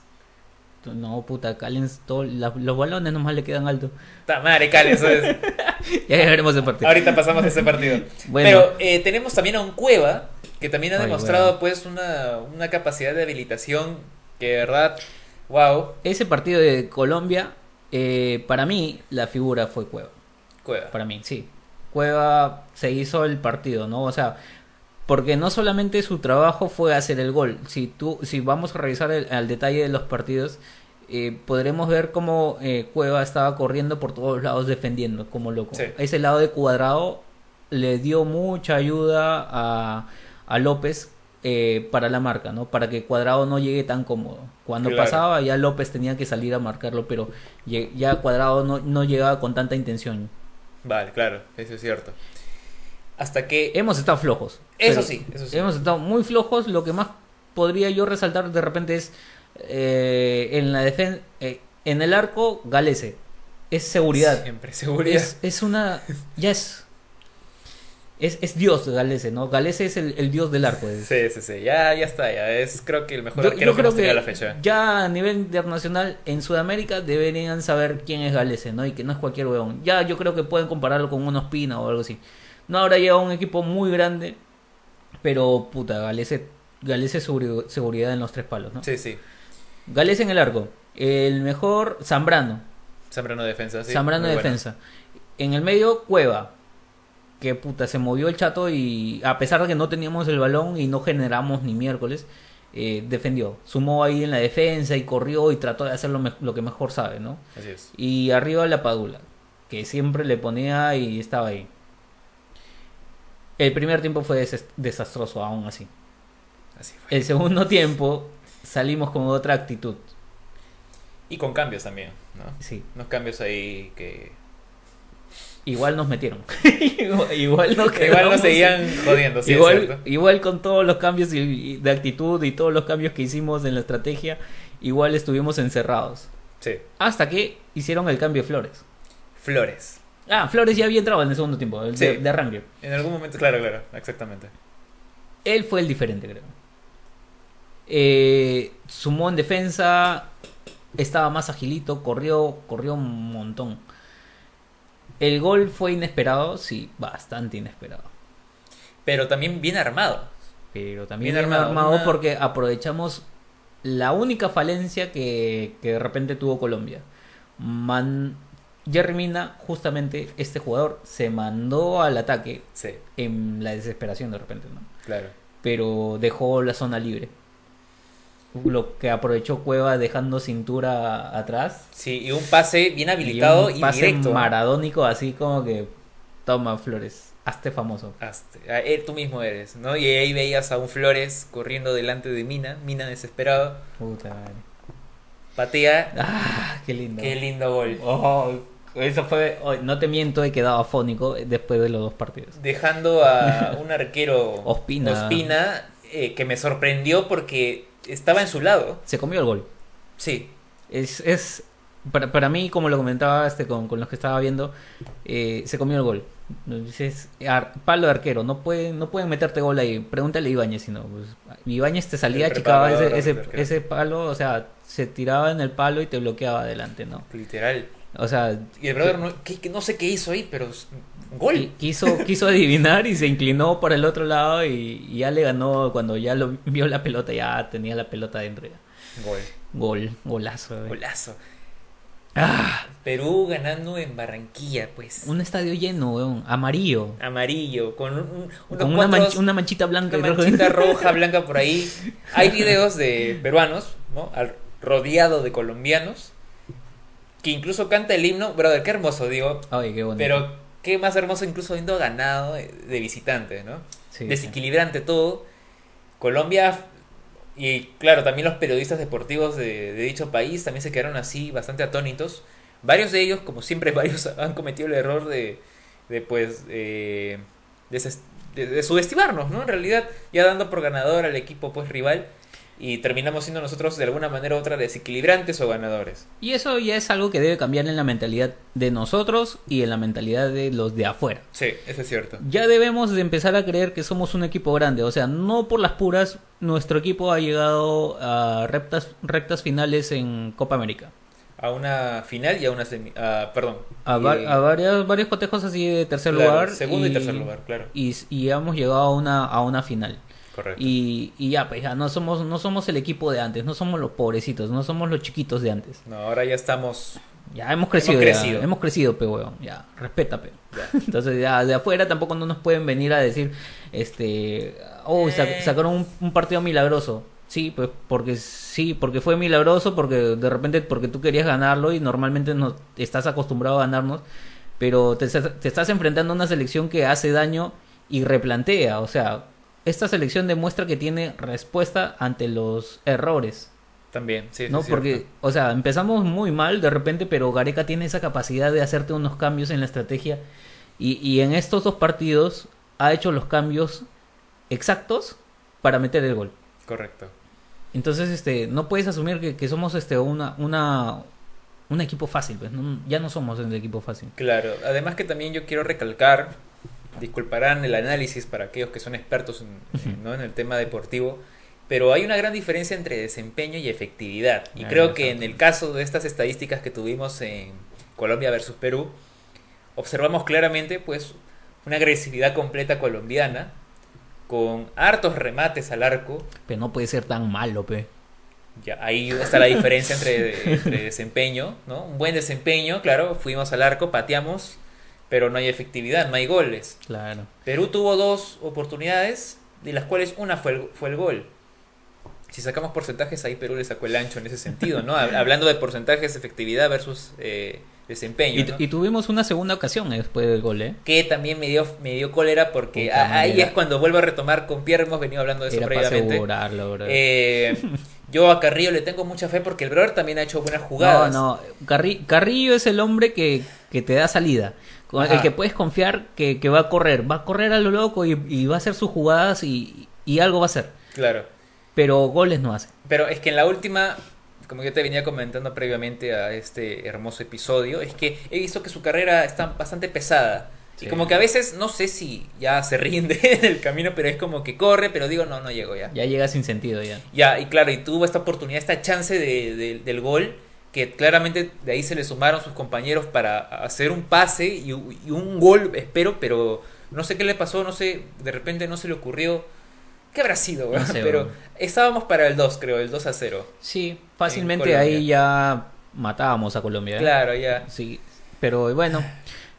No, puta, Callens, todo, la- los balones nomás le quedan altos. Ta madre, Callens. ¿sabes? <laughs> Ya veremos el partido. Ahorita pasamos ese partido. <laughs> Bueno. Pero eh, tenemos también a un Cueva que también ha Ay, demostrado pues una, una capacidad de habilitación que de verdad, wow, Ese partido de Colombia, eh, para mí, la figura fue Cueva. Cueva. Para mí, sí. Cueva se hizo el partido, ¿no? O sea, porque no solamente su trabajo fue hacer el gol. Si tú, si vamos a revisar el, al detalle de los partidos, eh, podremos ver cómo eh, Cueva estaba corriendo por todos lados defendiendo como loco. Sí. Ese lado de cuadrado le dio mucha ayuda a, a López eh, para la marca, ¿no? Para que Cuadrado no llegue tan cómodo. Cuando Claro. pasaba ya López tenía que salir a marcarlo, pero ya Cuadrado no, no llegaba con tanta intención. Vale, claro, eso es cierto. Hasta que Hemos estado flojos. Eso sí, eso sí. Hemos estado muy flojos. Lo que más podría yo resaltar de repente es eh, en la defensa, en el arco, Galese. Es seguridad. siempre seguridad. Es, es una. Ya es. Es, es Dios Galese, ¿no? Galese es el, el Dios del arco. es- Sí, sí, sí, ya, ya está, ya es creo que el mejor Yo, arquero yo que hemos tenido que a la fecha. ya a nivel internacional en Sudamérica deberían saber quién es Galese, ¿no? Y que no es cualquier huevón. Ya yo creo que pueden compararlo con un Ospina o algo así. No habrá llegado un equipo muy grande, pero puta, Galese, Galese seguri- seguridad en los tres palos, ¿no? Sí, sí. Galese en el arco. El mejor Zambrano. Zambrano defensa, sí. Zambrano bueno. defensa. En el medio, Cueva. Que puta, se movió el chato y a pesar de que no teníamos el balón y no generamos ni miércoles, eh, defendió. Sumó ahí en la defensa y corrió y trató de hacer lo, lo que mejor sabe, ¿no? Así es. Y arriba la Padula, que siempre le ponía y estaba ahí. El primer tiempo fue des- desastroso, aún así. Así fue. El segundo tiempo salimos con otra actitud. Y con cambios también, ¿no? Sí. Unos cambios ahí que igual nos metieron. igual, <laughs> <laughs> igual nos Igual nos seguían jodiendo, sí, igual, igual con todos los cambios de actitud y todos los cambios que hicimos en la estrategia, igual estuvimos encerrados. Sí. Hasta que hicieron el cambio de Flores. Flores. Ah, Flores ya había entrado en el segundo tiempo, el de, de arranque. En algún momento, claro, claro, exactamente. Él fue el diferente, creo. Eh, sumó en defensa, estaba más agilito, corrió, corrió un montón. El gol fue inesperado, sí, bastante inesperado. Pero también bien armado. Pero también Bien bien armado, armado, una- porque aprovechamos la única falencia que, que de repente tuvo Colombia. Man... Jerry Mina, justamente este jugador, se mandó al ataque Sí, en la desesperación de repente, ¿no? claro. pero dejó la zona libre. Lo que aprovechó Cueva dejando cintura atrás. Sí, y un pase bien habilitado y, un pase directo. maradónico, así como que toma Flores, hazte famoso. Hasta- ah, eh, tú mismo eres, ¿no? Y ahí veías a un Flores corriendo delante de Mina, Mina desesperado, Puta madre. patea, Ah, qué lindo. qué lindo gol. Oh, eso fue. oh, no te miento, he quedado afónico después de los dos partidos. Dejando a <laughs> un arquero Ospina. Ospina, eh, que me sorprendió porque estaba en su lado. Se comió el gol. Sí, Es, es para, para mí, como lo comentaba este con, con los que estaba viendo, eh, se comió el gol. Dices, ar- palo de arquero, no pueden, no pueden meterte gol ahí. Pregúntale a Ibáñez, si no. Pues, Ibáñez te salía, El achicaba ese, ese palo, o sea, se tiraba en el palo y te bloqueaba adelante, ¿no? literal. O sea, Y el brother no, que- no sé qué hizo ahí, pero gol. qui- quiso, quiso adivinar y se inclinó para el otro lado y, y ya le ganó cuando ya lo vio la pelota, ya tenía la pelota dentro. ya. Gol. Gol, golazo. Golazo. Ah, Perú ganando en Barranquilla, pues. un estadio lleno, weón, amarillo. Amarillo, con un, Con una, manch- una manchita blanca. una manchita <laughs> roja, blanca por ahí. Hay videos de peruanos, ¿no? Al- rodeado de colombianos, que incluso canta el himno. Brother, qué hermoso, digo. Ay, qué bonito. Pero qué más hermoso incluso habiendo ganado de visitante, ¿no? Sí, Desequilibrante todo. Colombia, y claro, también los periodistas deportivos de, de dicho país también se quedaron así, bastante atónitos. Varios de ellos, como siempre, <laughs> varios han cometido el error de, de pues, eh, de, de subestimarnos, ¿no? En realidad, ya dando por ganador al equipo, pues, rival. Y terminamos siendo nosotros de alguna manera u otra desequilibrantes o ganadores. Y eso ya es algo que debe cambiar en la mentalidad de nosotros y en la mentalidad de los de afuera. Sí, eso es cierto. Ya debemos de empezar a creer que somos un equipo grande. O sea, no por las puras, nuestro equipo ha llegado a rectas, rectas finales en Copa América. A una final y a una semi... perdón. A, va- Y- a varios, varios cotejos así de tercer Claro, lugar. segundo y tercer lugar, claro. Y, y hemos llegado a una, a una final. Correcto. Y, y ya, pues ya no somos, no somos el equipo de antes, no somos los pobrecitos, no somos los chiquitos de antes. No, ahora ya estamos... Ya hemos crecido, Hemos ya, crecido. hemos crecido, pe weón, ya, respeta, pe. <laughs> Entonces ya de afuera tampoco no nos pueden venir a decir, este, oh, Eh. sacaron un, un partido milagroso. Sí, pues porque sí, porque fue milagroso, porque de repente porque tú querías ganarlo y normalmente no estás acostumbrado a ganarnos, pero te estás enfrentando a una selección que hace daño y replantea, o sea, esta selección demuestra que tiene respuesta ante los errores. También, sí. ¿no? es Porque, cierto. o sea, empezamos muy mal de repente, pero Gareca tiene esa capacidad de hacerte unos cambios en la estrategia. Y, y en estos dos partidos ha hecho los cambios exactos para meter el gol. Correcto. Entonces, este, no puedes asumir que, que somos este una, una un equipo fácil, pues. no- ya no somos el equipo fácil. Claro. Además que también yo quiero recalcar, disculparán el análisis para aquellos que son expertos en, ¿no? en el tema deportivo, pero hay una gran diferencia entre desempeño y efectividad. Y Ah, creo que en el caso de estas estadísticas que tuvimos en Colombia versus Perú, observamos claramente pues una agresividad completa colombiana, con hartos remates al arco, Pero no puede ser tan malo, pe. Ya, ahí está la diferencia entre, entre desempeño, ¿no? Un buen desempeño, claro, fuimos al arco, pateamos, pero no hay efectividad, no hay goles. Claro. Perú tuvo dos oportunidades, de las cuales una fue el, fue el gol. Si sacamos porcentajes, ahí Perú le sacó el ancho en ese sentido, ¿no? Hab- Hablando de porcentajes, efectividad versus eh, desempeño, Y, ¿no? y tuvimos una segunda ocasión eh, después del gol, ¿eh? Que también me dio, me dio cólera porque a- ahí es cuando vuelvo a retomar con Pierre, hemos venido hablando de eso Era previamente. Eh, <laughs> yo a Carrillo le tengo mucha fe porque el brother también ha hecho buenas jugadas. No, no. Carri- Carrillo es el hombre que, que te da salida. Ajá. el que puedes confiar que, que va a correr. Va a correr a lo loco y, y va a hacer sus jugadas y, y algo va a hacer. Claro. Pero goles no hace. Pero es que en la última, como yo te venía comentando previamente a este hermoso episodio, es que he visto que su carrera está bastante pesada. Y como que a veces no sé si ya se rinde <laughs> en el camino, pero es como que corre, pero digo, no, no llego ya. Ya llega sin sentido ya. Ya, y claro, y tuvo esta oportunidad, esta chance de, de- del gol, que claramente de ahí se le sumaron sus compañeros para hacer un pase y, y un gol, espero, pero no sé qué le pasó, no sé, de repente no se le ocurrió. ¿Qué habrá sido? sé, pero estábamos para el 2, creo, el 2 a 0. Sí, fácilmente ahí ya matábamos a Colombia. ¿eh? Claro, ya. Sí, pero bueno,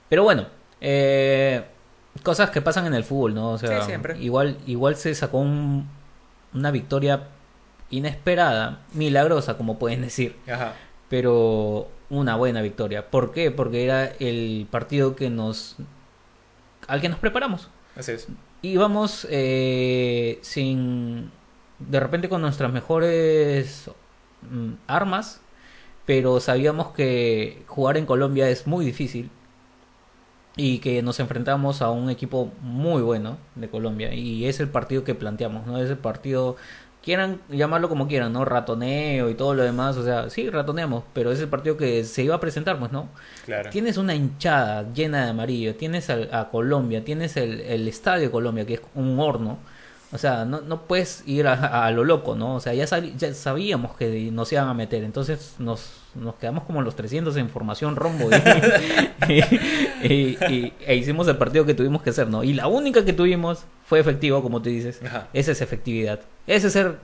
pero bueno, eh, cosas que pasan en el fútbol, ¿no? O sea, Sí, siempre. igual, igual se sacó un- una victoria inesperada, milagrosa, como pueden decir, Ajá. Pero una buena victoria. ¿Por qué? Porque era el partido que nos, al que nos preparamos. Así es. Íbamos eh, sin, de repente con nuestras mejores mm, armas, pero sabíamos que jugar en Colombia es muy difícil y que nos enfrentamos a un equipo muy bueno de Colombia y es el partido que planteamos, ¿no? Es el partido, quieran llamarlo como quieran, ¿no? Ratoneo y todo lo demás, o sea, sí, ratoneamos, pero es el partido que se iba a presentar, pues, ¿no? Claro. Tienes una hinchada llena de amarillo, tienes al- a, Colombia, tienes el, el Estadio Colombia, que es un horno. O sea, no, no puedes ir a, a lo loco, ¿no? O sea, ya, ya sabíamos que nos iban a meter, entonces nos, nos quedamos como los 300 en formación rombo y, <laughs> y- y- y- e hicimos el partido que tuvimos que hacer, ¿no? Y la única que tuvimos fue efectivo, como tú dices. Ajá. Esa es efectividad. Ese es ser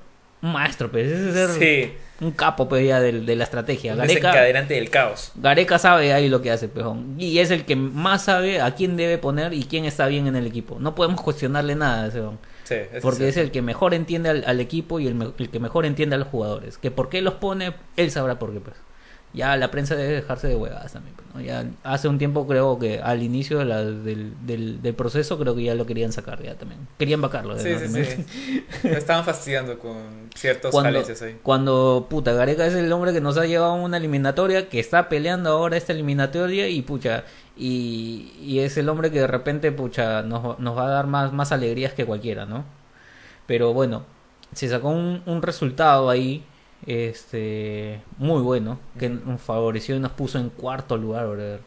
un maestro, pues. Ese es ser Sí. un capo, pues, ya del- de, la estrategia. Un Gareca, desencadenante del caos. Gareca sabe ahí lo que hace, pejón. Y es el que más sabe a quién debe poner y quién está bien en el equipo. No podemos cuestionarle nada a ese pejón. Sí, Porque es el que mejor entiende al, al equipo y el, el que mejor entiende a los jugadores. Que por qué los pone, él sabrá por qué, pues. Ya la prensa debe dejarse de huevadas también. pues, ¿no? Ya hace un tiempo creo que al inicio de la- del, del, del proceso creo que ya lo querían sacar ya también. Querían vacarlo. Sí, sí, sí. Me estaban fastidiando con ciertos cuando, ahí. cuando puta Gareca es el hombre que nos ha llevado a una eliminatoria que está peleando ahora esta eliminatoria y pucha y, y es el hombre que de repente pucha nos, nos va a dar más, más alegrías que cualquiera no pero bueno se sacó un, un resultado ahí este muy bueno que nos favoreció y nos puso en cuarto lugar brother.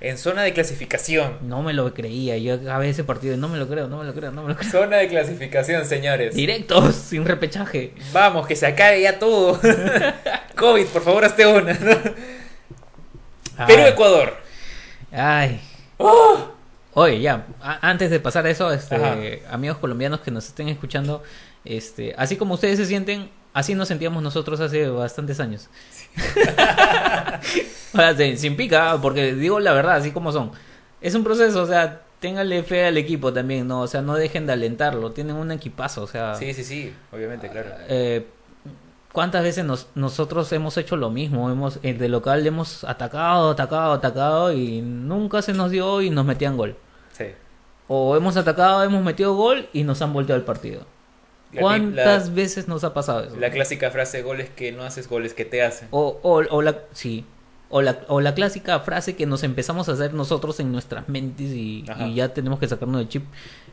En zona de clasificación. no me lo creía yo acabé ese partido y no me lo creo no me lo creo no me lo creo Zona de clasificación, señores. directos <laughs> sin repechaje Vamos, que se acabe ya todo. <laughs> COVID, por favor, hazte una. ¿no? Ay. Perú-Ecuador. Ay. Oye, ya, antes de pasar a eso, este, Ajá. amigos colombianos que nos estén escuchando, este, así como ustedes se sienten, así nos sentíamos nosotros hace bastantes años. <laughs> O sea, sin, pica, porque digo la verdad, así como son. Es un proceso, o sea, ténganle fe al equipo también, ¿no? O sea, no dejen de alentarlo, tienen un equipazo, o sea... Sí, sí, sí, obviamente, claro. Eh, ¿Cuántas veces nos- nosotros hemos hecho lo mismo? Hemos eh, de local hemos atacado, atacado, atacado y nunca se nos dio y nos metían gol. Sí. O hemos atacado, hemos metido gol y nos han volteado el partido. ¿Cuántas la- veces nos ha pasado eso? La clásica frase, goles que no haces, goles que te hacen. O, o, o la sí. O la, o la clásica frase que nos empezamos a hacer nosotros en nuestras mentes y, ya tenemos que sacarnos del chip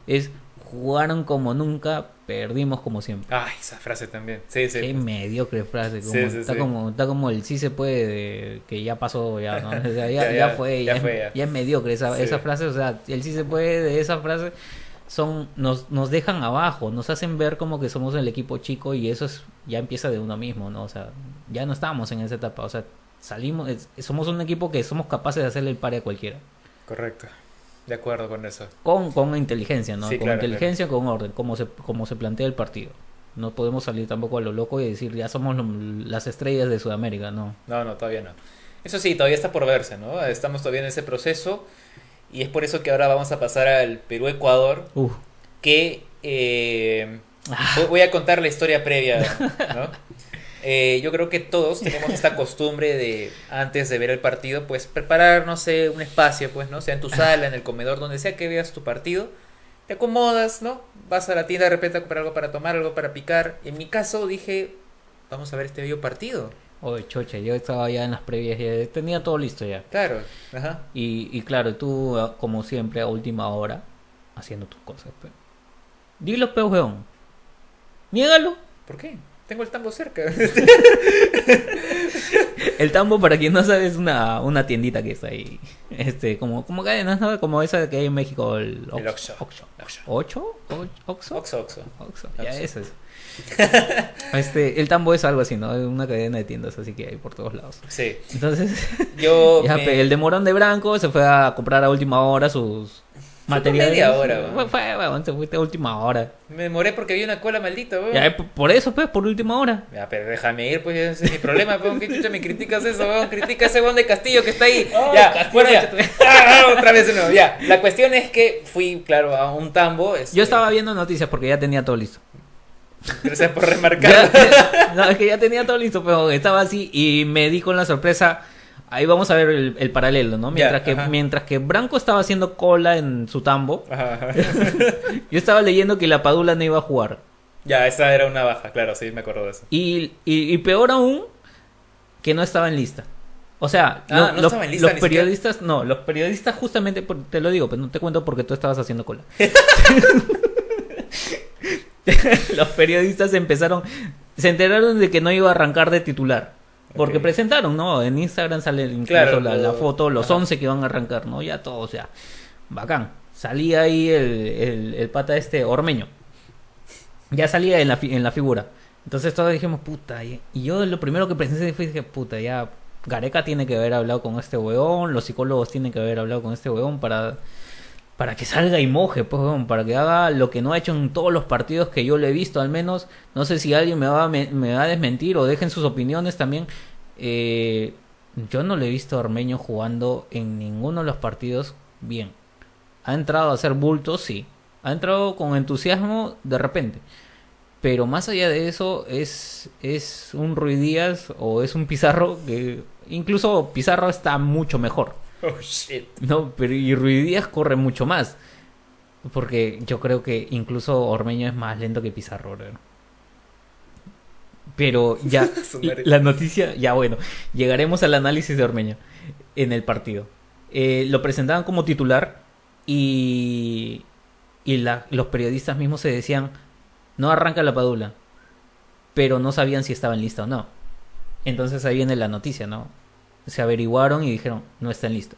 es jugaron como nunca, perdimos como siempre. Ay, esa frase también. Sí, sí. Qué mediocre frase, como, Sí, sí, está sí. como está como el sí se puede de- que ya pasó ya, ¿no? O sea, ya, <laughs> Ya, fue, ya fue, es, ya. es mediocre esa, esa frase, o sea, el sí se puede de esa frase son nos nos dejan abajo, nos hacen ver como que somos el equipo chico y eso es ya empieza de uno mismo, ¿no? O sea, ya no estamos en esa etapa, o sea, salimos es- somos un equipo que somos capaces de hacerle el pare a cualquiera. Correcto. De acuerdo con eso. Con, con inteligencia, ¿no? Sí, con claro, inteligencia, con orden, como se, como se plantea el partido. No podemos salir tampoco a lo loco y decir, ya somos lo- las estrellas de Sudamérica, no. No, no, todavía no. Eso sí, todavía está por verse, ¿no? Estamos todavía en ese proceso. Y es por eso que ahora vamos a pasar al Perú-Ecuador. Que eh, Ah. voy- voy a contar la historia previa, ¿no? <laughs> Eh, yo creo que todos tenemos esta costumbre de, antes de ver el partido, pues preparar, no sé, un espacio, pues, ¿no? Sea en tu sala, en el comedor, donde sea que veas tu partido. Te acomodas, ¿no? Vas a la tienda de repente a comprar algo para tomar, algo para picar. En mi caso dije, vamos a ver este bello partido. Oye, chocha, yo estaba ya en las previas, ya tenía todo listo ya. Claro, ajá. Y, y claro, tú, ah, como siempre, a última hora, haciendo tus cosas. Pe. Dilo, pe, weón. Niégalo. ¿Por qué? Tengo el tambo cerca. <laughs> El tambo, para quien no sabe, es una, una tiendita que está ahí. Este, como, como cadenas, ¿no? Como esa que hay en México, el El Oxxo. Oxxo. Oxxo. Oxxo. ¿Ocho? ¿O- ¿Oxxo? Oxxo, Ya, Oxxo. eso es. <laughs> Este, el tambo es algo así, ¿no? Es una cadena de tiendas, así que hay por todos lados. Sí. Entonces, <laughs> Yo. <laughs> ya, me- pe, el de Morón de Branco se fue a comprar a última hora sus materiales. media hora, Fue, weón, se fue a última hora. Me demoré porque había una cola maldita, weón. Ya, eh, por eso, pues, por última hora. Ya, pero déjame ir, pues ese es mi problema, weón. ¿Qué chucha me criticas eso, weón? Critica a ese weón de Castillo que está ahí. Oh, ya, Castillo, bueno, ya. concha Ah, otra vez nuevo, ya. La cuestión es que fui, claro, a un tambo. este, Yo estaba viendo noticias porque ya tenía todo listo. Gracias por <laughs> remarcar. <laughs> ya- no, es que ya tenía todo listo, pero estaba así y me di con la sorpresa. Ahí vamos a ver el, el paralelo, ¿no? Mientras, que, ajá. mientras que Branco estaba haciendo cola en su tambo, Ajá, ajá. <laughs> yo estaba leyendo que la Padula no iba a jugar. Ya, esa era una baja, claro, sí, me acuerdo de eso. Y, y, y peor aún, que no estaba en lista. O sea, Ah, lo- no los, lista los ni siquiera. periodistas, no, los periodistas justamente, por- te lo digo, pero no te cuento porque tú estabas haciendo cola. <laughs> los periodistas empezaron, se enteraron de que no iba a arrancar de titular. Porque presentaron, ¿no? En Instagram sale incluso Claro, la, foto, los ajá. 11 que van a arrancar, ¿no? Ya todos, o sea, bacán. Salía ahí el, el, el pata este, Ormeño. Ya salía en la, fi- en la figura. Entonces todos dijimos, puta. Y, y yo lo primero que pensé fue, dije, puta, ya Gareca tiene que haber hablado con este weón, los psicólogos tienen que haber hablado con este weón para, para que salga y moje, pues, para que haga lo que no ha hecho en todos los partidos que yo le he visto, al menos. No sé si alguien me va me, me va a desmentir o dejen sus opiniones también. Eh, yo no le he visto a Ormeño jugando en ninguno de los partidos bien. Ha entrado a hacer bultos, sí. Ha entrado con entusiasmo de repente. Pero más allá de eso, es, es un Rui Díaz o es un Pizarro que incluso Pizarro está mucho mejor. Oh, shit. No, pero y Rui Díaz corre mucho más. Porque yo creo que incluso Ormeño es más lento que Pizarro. Pero ya, <laughs> la noticia, ya bueno, llegaremos al análisis de Ormeño en el partido. Eh, lo presentaban como titular y, y la- los periodistas mismos se decían, no arranca la Padula, pero no sabían si estaba en lista o no. Entonces ahí viene la noticia, ¿no? Se averiguaron y dijeron, no está en lista.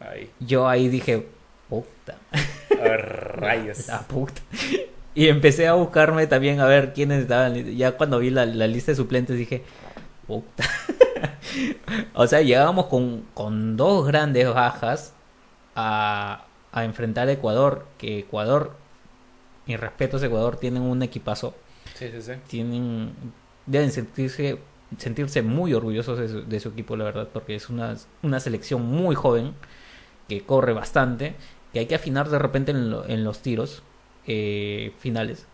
Ay, Yo ahí dije, puta, a ver, rayos. <laughs> la puta. Y empecé a buscarme también a ver quiénes estaban. Ya cuando vi la, la lista de suplentes dije, puta. <laughs> o sea, llegábamos con, con dos grandes bajas a, a enfrentar a Ecuador. Que Ecuador, mis respetos, Ecuador tienen un equipazo. Sí, sí, sí. Tienen, deben sentirse, sentirse muy orgullosos de su, equipo, la verdad, porque es una, una selección muy joven que corre bastante, que hay que afinar de repente en, lo- en los tiros eh, finales.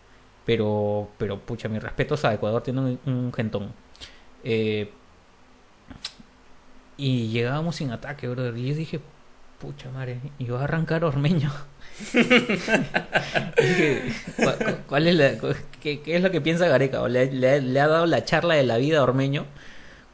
Pero, pero, pucha, mis respetos a Ecuador, tiene un, un gentón. Eh, y llegábamos sin ataque, brother. Y yo dije, pucha madre, y va a arrancar Ormeño. <laughs> <laughs> ¿cuál, cuál es la, qué, qué es lo que piensa Gareca? ¿O le, le- le ha dado la charla de la vida a Ormeño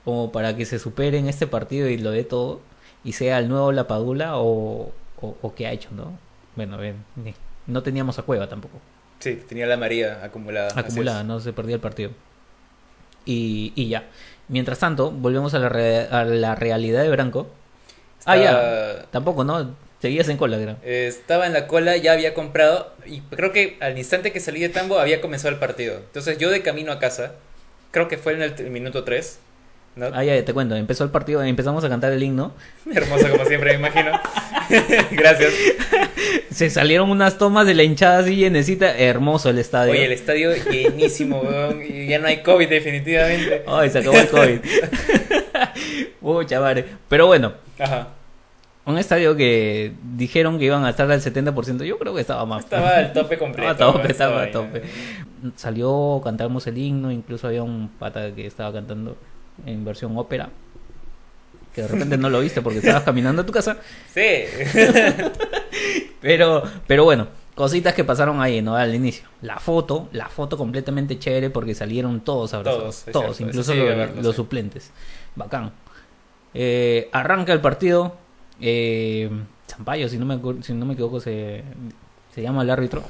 como para que se supere en este partido y lo dé todo y sea el nuevo Lapadula o, o, o qué ha hecho, ¿no? Bueno, ven, ni- no teníamos a Cueva tampoco. Sí, tenía la María acumulada. Acumulada, no se perdía el partido. Y, y ya. Mientras tanto, volvemos a la, re- a la realidad de Branco. Ah, ya. Tampoco, ¿no? Seguías en cola, creo. eh, estaba en la cola, ya había comprado y creo que al instante que salí de Tambo había comenzado el partido. Entonces yo de camino a casa, creo que fue en el minuto 3, ¿no? Ah, ya, te cuento. Empezó el partido, empezamos a cantar el himno. <laughs> Hermoso como siempre, me imagino. <laughs> Gracias. Se salieron unas tomas de la hinchada así llenecita. Hermoso el estadio. Oye, el estadio llenísimo, weón, y ya no hay COVID definitivamente. Ay, se acabó el COVID. <laughs> Pucha madre. Pero bueno, Ajá. Un estadio que dijeron que iban a estar al 70%. Yo creo que estaba más. Estaba al tope completo. <laughs> Estaba a tope, estaba a tope. Salió, cantamos el himno. Incluso había un pata que estaba cantando en versión ópera. Que de repente no lo viste porque estabas <laughs> caminando a tu casa. Sí. <laughs> Pero, pero bueno, cositas que pasaron ahí, ¿no? Al inicio. La foto, la foto completamente chévere porque salieron todos abrazados. Todos, Todos, cierto, incluso los, de verlo, los sí. suplentes. Bacán. Eh, arranca el partido. Eh, Zampayo, si no me, si no me equivoco, se, se llama el árbitro.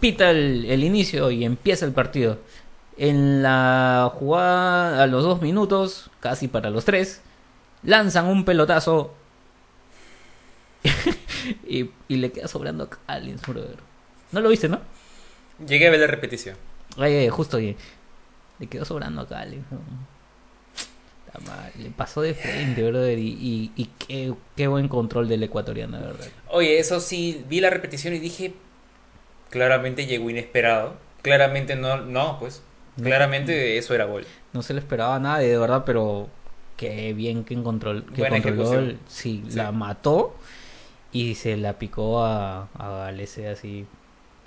Pita el, el inicio y empieza el partido. En la jugada, a los dos minutos, casi para los tres, lanzan un pelotazo <laughs> y, y le queda sobrando a Callens, brother. ¿No lo viste, no? Llegué a ver la repetición. Ay, ay, justo ahí. Le quedó sobrando a Callens. ¿no? Madre, Le pasó de frente, brother. Y, y, y qué, qué buen control del ecuatoriano, de verdad. Oye, eso sí, vi la repetición y dije, claramente llegó inesperado. Claramente no, no, pues. No. Claramente eso era gol. No se le esperaba nada, de verdad, pero qué bien que encontró, que Buena controló. el- sí, Sí. la mató y se la picó a, a Galese así.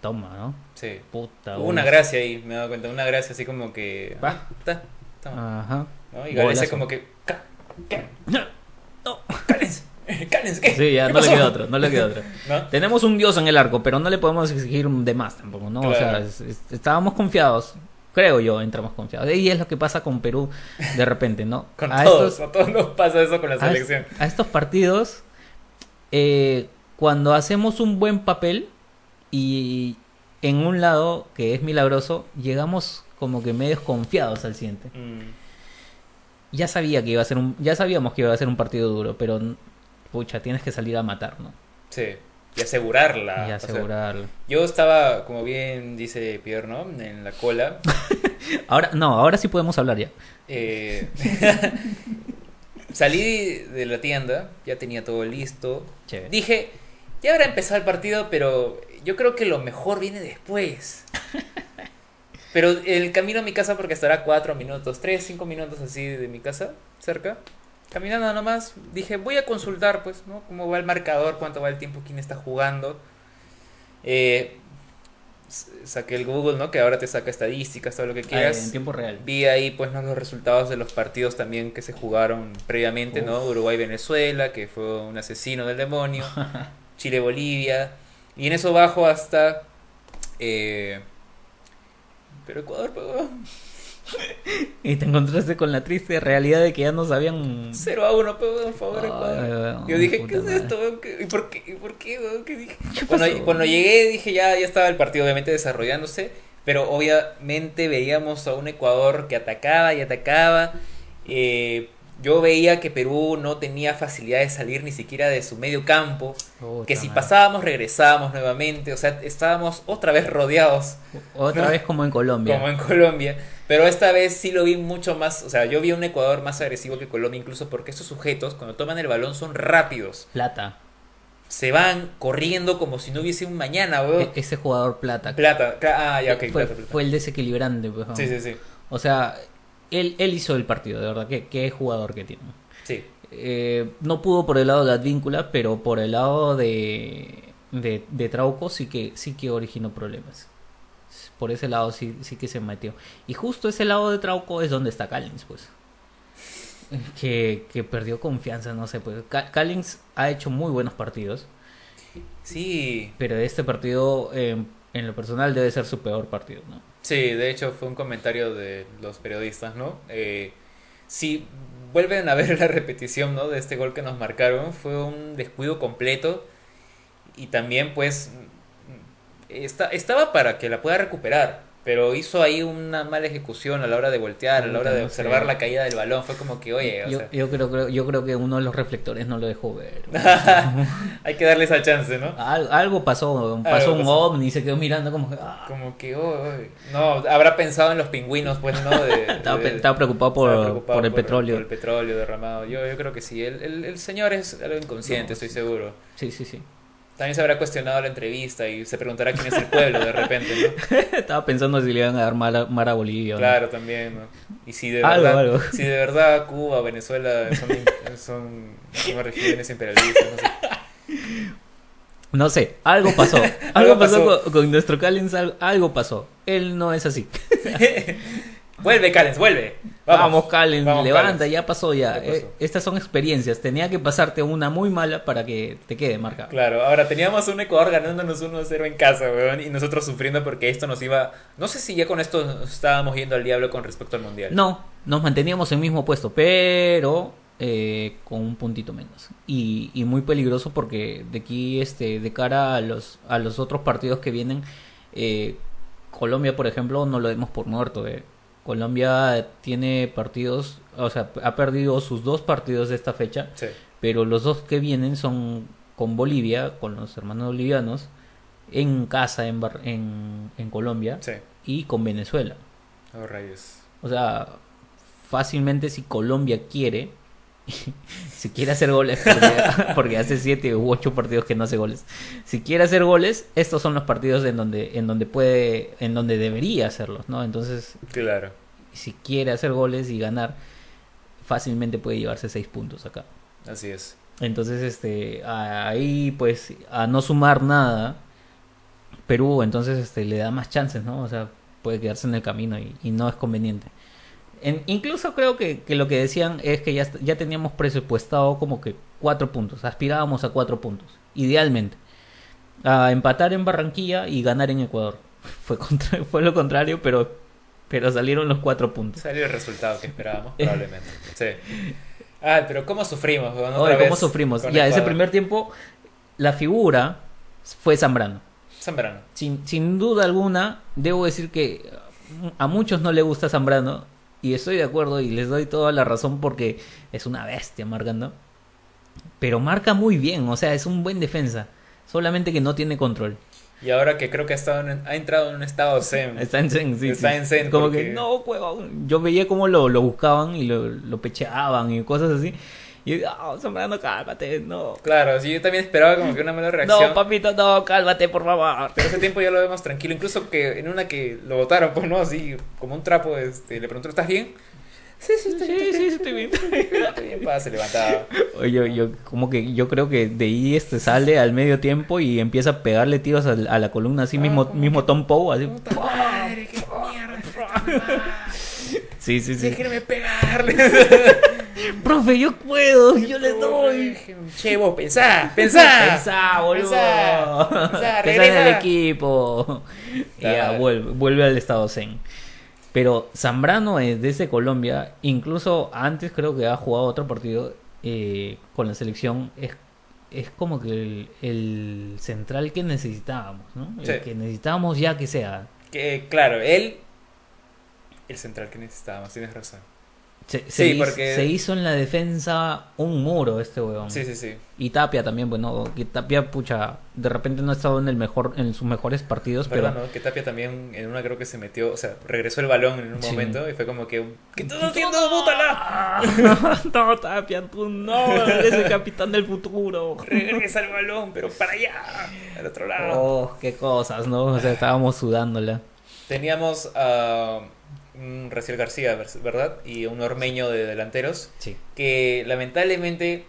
Toma, ¿no? Sí. Puta. Hubo una gracia ahí, me he dado cuenta, una gracia así como que... Va. Ah, está, toma, Ajá. ¿No? Y Galese Golazo. como que... "Ca- ¿Qué? No, cállense, <laughs> cállense, ¿qué? Sí, ya ¿Qué no le pasó?" queda otro, no le queda otro. <laughs> ¿No? Tenemos un dios en el arco, pero no le podemos exigir de más tampoco, ¿no? O sea, Claro. es- es- estábamos confiados. Creo yo, entramos confiados. Y es lo que pasa con Perú de repente, ¿no? <laughs> Con A todos, estos- a todos nos pasa eso con la a, selección. a estos partidos, eh, cuando hacemos un buen papel y en un lado que es milagroso, llegamos como que medio confiados al siguiente. Mm, Ya sabía que iba a ser un, ya sabíamos que iba a ser un partido duro, pero pucha, tienes que salir a matar, ¿no? sí, y asegurarla. y o sea, asegurarlo. yo estaba, como bien dice Pierre, ¿no? En la cola. <laughs> Ahora, no, ahora sí podemos hablar ya. Eh, <laughs> salí de la tienda, ya tenía todo listo. Chévere. Dije, ya habrá empezado el partido, pero yo creo que lo mejor viene después. <laughs> Pero el camino a mi casa, porque estará cuatro minutos, tres, cinco minutos así de mi casa, cerca. Caminando nomás, dije, voy a consultar, pues, ¿no? Cómo va el marcador, cuánto va el tiempo, quién está jugando. Eh, saqué el Google, ¿no? Que ahora te saca estadísticas, todo lo que Ah, quieras. en tiempo real. Vi ahí pues ¿no? los resultados de los partidos también que se jugaron previamente, ¿no? Uruguay-Venezuela, que fue un asesino del demonio. <laughs> Chile-Bolivia. Y en eso bajo hasta... eh, pero Ecuador pegó <laughs> Y te encontraste con la triste realidad de que ya no sabían. 0 a 1, pegó a favor Ecuador. Yo dije, ¿qué es esto? ¿Y por qué? ¿Y por qué? ¿Qué dije? ¿Qué Cuando, pasó? cuando llegué dije ya, ya estaba el partido obviamente desarrollándose, pero obviamente veíamos a un Ecuador que atacaba y atacaba. Eh, yo veía que Perú no tenía facilidad de salir ni siquiera de su medio campo, Puta que si madre. pasábamos regresábamos nuevamente, o sea, estábamos otra vez rodeados Otra ¿no? vez como en Colombia. como en Colombia, pero esta vez sí lo vi mucho más, o sea, yo vi un Ecuador más agresivo que Colombia incluso porque estos sujetos cuando toman el balón son rápidos Plata. se van corriendo como si no hubiese un mañana, weón. E- ese jugador plata. Plata, ah, ya, ok, fue, plata, plata. fue el desequilibrante. pues. Sí, sí, sí. O sea, él, él hizo el partido, de verdad. Qué, qué jugador que tiene. Sí, Eh, no pudo por el lado de Advíncula, pero por el lado de, de, de Trauco sí que, sí que originó problemas. Por ese lado sí, sí que se metió. Y justo ese lado de Trauco es donde está Callins, pues. Que, que perdió confianza, no sé, pues. Ca- Callins ha hecho muy buenos partidos, sí, pero este partido, eh, en lo personal, debe ser su peor partido, ¿no? sí, de hecho fue un comentario de los periodistas, ¿no? Eh, si vuelven a <laughs> ver la repetición, ¿no? De este gol que nos marcaron, fue un descuido completo y también pues está, estaba para que la pueda recuperar, pero hizo ahí una mala ejecución a la hora de voltear, a la hora de observar la caída del balón, fue como que, oye, o Yo, sea, yo creo, yo creo que uno de los reflectores no lo dejó ver. <laughs> hay que darle esa chance, ¿no? Al- algo pasó, pasó Algo un pasó. ovni y se quedó mirando como que... ah. Como que, oh, oh, no, habrá pensado en los pingüinos, pues, ¿no? De- <laughs> Estaba, de- pe- estaba preocupado por, estaba preocupado por el petróleo. Por el petróleo derramado. Yo, yo creo que sí. El, el, el señor es algo inconsciente, No, estoy sí. seguro. Sí, sí, sí. También se habrá cuestionado la entrevista y se preguntará quién es el pueblo de repente, ¿no? <laughs> estaba pensando si le iban a dar mar a, mar a Bolivia. no. Claro, también, ¿no? Y si de Algo, verdad, algo. si de verdad Cuba, Venezuela son, son, son regiones imperialistas, no sé. No sé, algo pasó. <laughs> algo, Algo pasó, pasó. Con, con nuestro Callens, algo, algo pasó. Él no es así. <laughs> vuelve, Callens, vuelve. Vamos, Calen, Vamos, levanta, Calen. ya pasó ya. Ya pasó. Eh, estas son experiencias. Tenía que pasarte una muy mala para que te quede marcado. Claro, ahora teníamos un Ecuador ganándonos 1-0 en casa, weón, y nosotros sufriendo porque esto nos iba... No sé si ya con esto estábamos yendo al diablo con respecto al Mundial. No, nos manteníamos en el mismo puesto, pero eh, con un puntito menos. Y, y muy peligroso porque de aquí, este, de cara a los, a los otros partidos que vienen, eh, Colombia, por ejemplo, no lo demos por muerto. eh. Colombia tiene partidos, o sea, ha perdido sus dos partidos de esta fecha, Sí, pero los dos que vienen son con Bolivia, con los hermanos bolivianos, en casa en, Bar- en, en Colombia, sí. y con Venezuela. Oh, rayos. O sea, fácilmente si Colombia quiere, <laughs> si quiere hacer goles, porque, <laughs> porque hace siete u ocho partidos que no hace goles, si quiere hacer goles, estos son los partidos en donde, en donde puede, en donde debería hacerlos, ¿no? Entonces, Claro. si quiere hacer goles y ganar, fácilmente puede llevarse seis puntos acá. Así es. Entonces, este, ahí pues a no sumar nada, Perú entonces este le da más chances, ¿no? O sea, puede quedarse en el camino y, y no es conveniente. En- incluso creo que, que lo que decían es que ya, ya teníamos presupuestado como que cuatro puntos, aspirábamos a cuatro puntos, idealmente. A empatar en Barranquilla y ganar en Ecuador. <laughs> Fue, contra- fue lo contrario, pero, pero salieron los cuatro puntos. Salió el resultado que esperábamos, <laughs> probablemente. Sí. Ah, pero ¿cómo sufrimos? Otra Oye, ¿cómo vez sufrimos? Ya, ese primer tiempo, la figura fue Zambrano. Zambrano. Sin, sin duda alguna, debo decir que a muchos no le gusta Zambrano. Y estoy de acuerdo y les doy toda la razón porque es una bestia marcando. Pero marca muy bien, o sea, es un buen defensa. Solamente que no tiene control. Y ahora que creo que ha, estado en- ha entrado en un estado zen. Está en zen, sí, Está sí. en zen Como porque- que no, huevón. Yo veía cómo lo, lo buscaban y lo, lo pecheaban y cosas así. Y yo, "Ah, Zambrano, cálmate, no. Claro, sí, yo también esperaba como que una mala reacción. No, papito, no, cálmate, por favor. Pero ese tiempo ya lo vemos tranquilo. Incluso que en una que lo botaron, pues no, así como un trapo, este, le preguntó, ¿estás bien? Sí, sí, estoy Sí, bien. sí, <laughs> estoy bien. Estoy bien, pa, se levantaba. Oye, yo, yo como que yo creo que de ahí este sale al medio tiempo y empieza a pegarle tiros a, la columna así mismo mismo Tom Poe así. Puta madre, qué mierda. Sí, sí, sí. Déjenme pegarle. <laughs> Profe, yo puedo, yo le doy. Che, vos, pensá, pensá. Pensá, boludo. Pensá, pensá, <laughs> Pensá en el equipo. Y <laughs> ya vuelve, vuelve al estado zen. Pero Zambrano es desde Colombia, incluso antes creo que ha jugado otro partido eh, con la selección. Es, es como que el, el central que necesitábamos, ¿no? El Sí. que necesitábamos ya que sea. Que, claro, él. El central que necesitábamos, tienes razón. Se, Sí, hizo- porque- se hizo en la defensa un muro este weón. Sí, sí, sí. Y Tapia también, bueno, que Tapia, pucha, de repente no ha estado en el mejor, en sus mejores partidos, pero Perdón, ¿no? que Tapia también en una creo que se metió, o sea, regresó el balón en un Sí. momento y fue como que. ¿Qué estás haciendo, bótala? <laughs> no, Tapia, tú no, eres el capitán del futuro. Regresa el balón, pero para allá, al otro lado. Oh, qué cosas, ¿no? O sea, estábamos sudándola. Teníamos a un Raciel García, ¿verdad? Y un ormeño de delanteros Sí. que lamentablemente,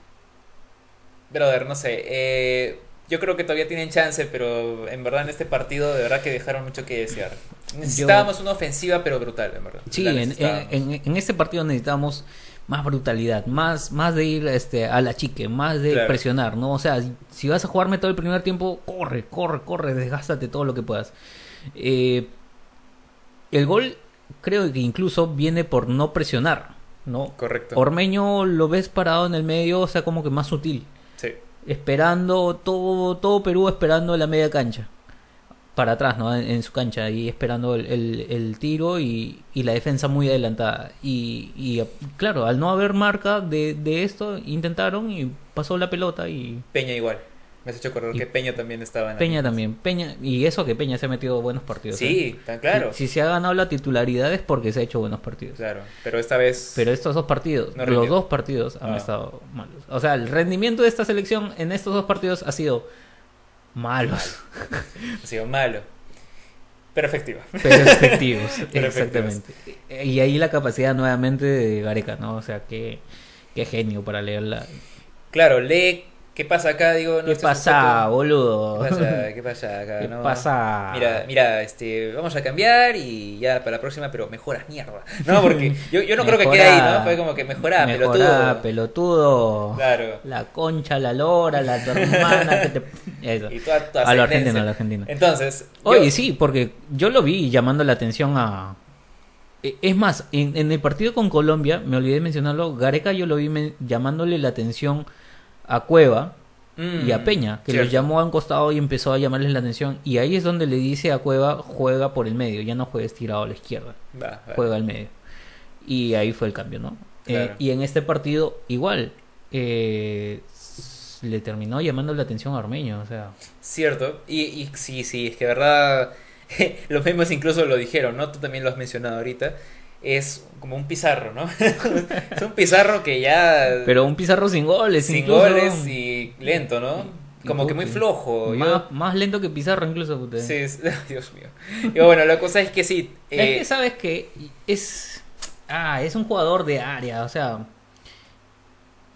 brother, no sé, eh, yo creo que todavía tienen chance, pero en verdad en este partido de verdad que dejaron mucho que desear. Necesitábamos una ofensiva, pero brutal, en verdad. Sí, en, en, necesitábamos. en- en este partido necesitamos más brutalidad, más, más de ir este, a la chique, más de Claro. presionar, ¿no? O sea, si- si vas a jugarme todo el primer tiempo, corre, corre, corre, desgástate todo lo que puedas. Eh, el gol creo que incluso viene por no presionar, ¿no? Correcto. Ormeño lo ves parado en el medio, o sea, como que más sutil. Sí. Esperando, todo, todo Perú esperando la media cancha. Para atrás, ¿no? En, en su cancha, ahí esperando el, el- el tiro y, y la defensa muy adelantada. Y, y, claro, al no haber marca de, de esto, intentaron y pasó la pelota y Peña igual. Me has hecho acordar Y- que Peña también estaba en Peña también. Peña, y eso que Peña se ha metido buenos partidos. ¿eh? Sí, tan claro. Si, si se ha ganado la titularidad es porque se ha hecho buenos partidos. Claro, pero esta vez Pero estos dos partidos, No los dos partidos han Ah. estado malos. O sea, el rendimiento de esta selección en estos dos partidos ha sido malos, ha sido malo. Pero efectiva. pero efectivos. <laughs> Pero exactamente. Y ahí la capacidad nuevamente de Gareca, ¿no? O sea, qué, qué genio para leerla. Claro, lee ¿Qué pasa acá? Digo, no, ¿Qué pasa, boludo? ¿Qué pasa? <laughs> ¿Qué pasa acá? ¿Qué no? pasa? Mira, mira, este, vamos a cambiar y ya para la próxima, pero mejoras mierda. <laughs> No, porque yo, yo no creo que quede ahí. ¿no? Fue como que mejorá, Mejorá, pelotudo. pelotudo. Claro. La concha, la lora, la tu hermana que te... <laughs> Eso. Y toda A lo argentino, a lo argentino. Entonces, yo- Oye, sí, porque yo lo vi llamando la atención a... E- Es más, en, en el partido con Colombia, me olvidé de mencionarlo, Gareca yo lo vi llamándole la atención a Cueva Mm, y a Peña, que cierto. los llamó a un costado y empezó a llamarles la atención. Y ahí es donde le dice a Cueva, juega por el medio, ya no juegues tirado a la izquierda, juega al medio. Y ahí fue el cambio, ¿no? Eh, y en este partido, igual, eh, le terminó llamando la atención a Armeño, o sea... Cierto. Y, y sí, sí, es que verdad, <laughs> los memes incluso lo dijeron, ¿no? Tú también lo has mencionado ahorita. Es como un pizarro, ¿no? <laughs> es un pizarro que ya... Pero un Pizarro sin goles, sin incluso. goles y lento, ¿no? Como que muy flojo. Yo- Más, lento que Pizarro incluso. Sí, es- <laughs> Dios mío. Y bueno, la cosa es que sí. eh, Es que sabes que es... Ah, es un jugador de área, o sea...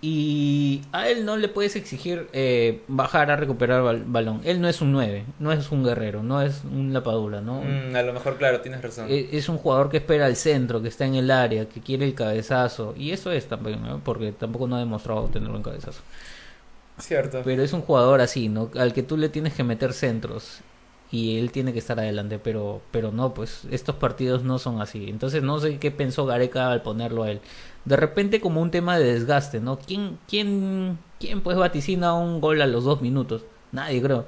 Y a él no le puedes exigir eh, bajar a recuperar bal- balón. Él no es un 9, no es un guerrero, no es un lapadura, ¿no? mm, a lo mejor, claro, tienes razón. E- Es un jugador que espera al centro, que está en el área, que quiere el cabezazo. Y eso es también, ¿no? Porque tampoco no ha demostrado tenerlo en cabezazo. Cierto. Pero es un jugador así, ¿no? Al que tú le tienes que meter centros y él tiene que estar adelante, pero pero no, pues estos partidos no son así. Entonces no sé qué pensó Gareca al ponerlo a él. De repente como un tema de desgaste, ¿no? ¿Quién quién quién pues vaticina un gol a los dos minutos? Nadie creo.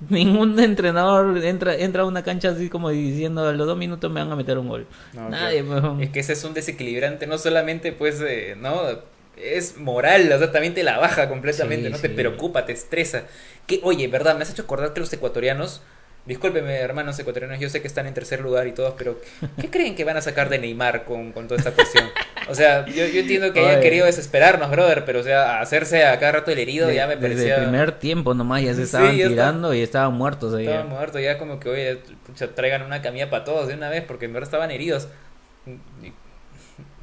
<laughs> Ningún entrenador entra entra a una cancha así como diciendo a los dos minutos me van a meter un gol. No, Nadie. Es que ese es un desequilibrante, no solamente pues, eh, ¿no? Es moral, o sea, también te la baja completamente, Sí, no te preocupa, te estresa. Que, oye, verdad, me has hecho acordar que los ecuatorianos, discúlpeme hermanos ecuatorianos, yo sé que están en tercer lugar y todos, pero ¿qué <laughs> creen que van a sacar de Neymar con, con toda esta cuestión? O sea, yo, yo entiendo que hayan Oye. querido desesperarnos, brother, pero o sea, hacerse a cada rato el herido De- ya me desde parecía... el primer tiempo nomás ya se Sí, estaban está. tirando y estaban muertos ahí. Estaba muerto, ya como que, oye, pucha, traigan una camilla para todos de una vez, porque en verdad estaban heridos.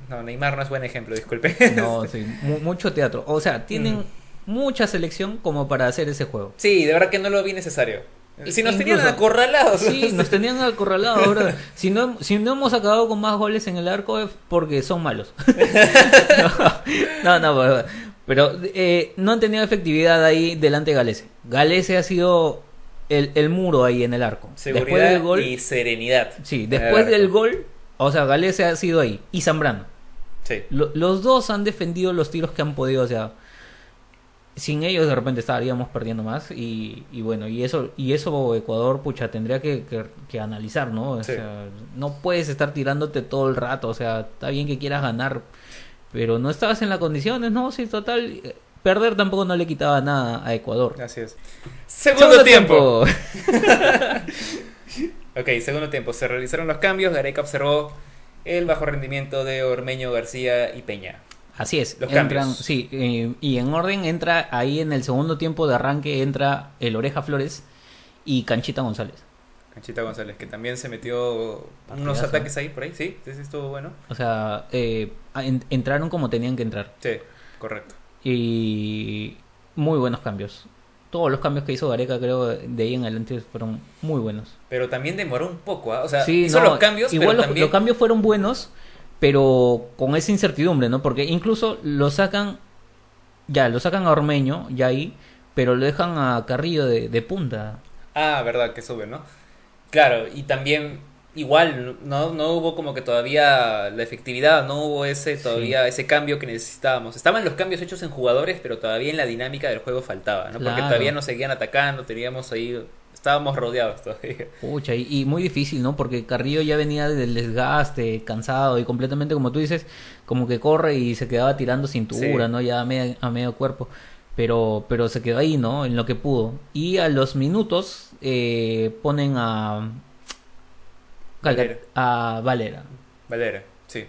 No, Neymar no es buen ejemplo, disculpe. No, sí, mu- mucho teatro. O sea, tienen Mm. mucha selección como para hacer ese juego. Sí, de verdad que no lo vi necesario. Si nos tenían acorralados. Sí, <laughs> nos tenían acorralados, bro. Si no, si no hemos acabado con más goles en el arco es porque son malos. <laughs> no, no, pero, pero, eh, no han tenido efectividad ahí delante de Galese. Galese ha sido el, el muro ahí en el arco. Seguridad después del gol, y serenidad. sí, De después del gol, o sea, Galese ha sido ahí y Zambrano. Sí. Lo- los dos han defendido los tiros que han podido, o sea, sin ellos de repente estaríamos perdiendo más y, y bueno, y eso y eso Ecuador, pucha, tendría que, que- que analizar, ¿no? O Sí. sea, no puedes estar tirándote todo el rato, o sea, está bien que quieras ganar, pero no estabas en las condiciones, ¿no? Sí, total, perder tampoco no le quitaba nada a Ecuador. Así es. Segundo, tiempo. tiempo. <laughs> Ok, segundo tiempo. Se realizaron los cambios. Gareca observó el bajo rendimiento de Ormeño, García y Peña. Así es, Los entran, cambios. sí, eh, y en orden entra ahí en el segundo tiempo de arranque entra el Oreja Flores y Canchita González. Canchita González, que también se metió unos ataques ahí por ahí. Sí, sí, estuvo bueno. O sea, eh, en- entraron como tenían que entrar. Sí, correcto. Y muy buenos cambios. Todos los cambios que hizo Gareca, creo, de ahí en adelante fueron muy buenos. Pero también demoró un poco, ¿ah? O sea, Sí, hizo no, los cambios, igual pero los, también... los cambios fueron buenos, pero con esa incertidumbre, ¿no? Porque incluso lo sacan, ya, lo sacan a Ormeño, ya ahí, pero lo dejan a Carrillo de, de punta. Ah, verdad, que sube, ¿no? Claro, y también igual no, no hubo como que todavía la efectividad, no hubo ese todavía ese cambio que necesitábamos. Estaban los cambios hechos en jugadores, pero todavía en la dinámica del juego faltaba, ¿no? Porque Claro. todavía nos seguían atacando, teníamos ahí estábamos rodeados todavía. Pucha, y, y muy difícil, ¿no? Porque Carrillo ya venía del desgaste, cansado y completamente, como tú dices, como que corre y se quedaba tirando cintura, Sí. ¿no? Ya a, media- a medio cuerpo. Pero, pero se quedó ahí, ¿no? En lo que pudo. Y a los minutos eh, ponen a... Valera. A Valera. Valera, sí.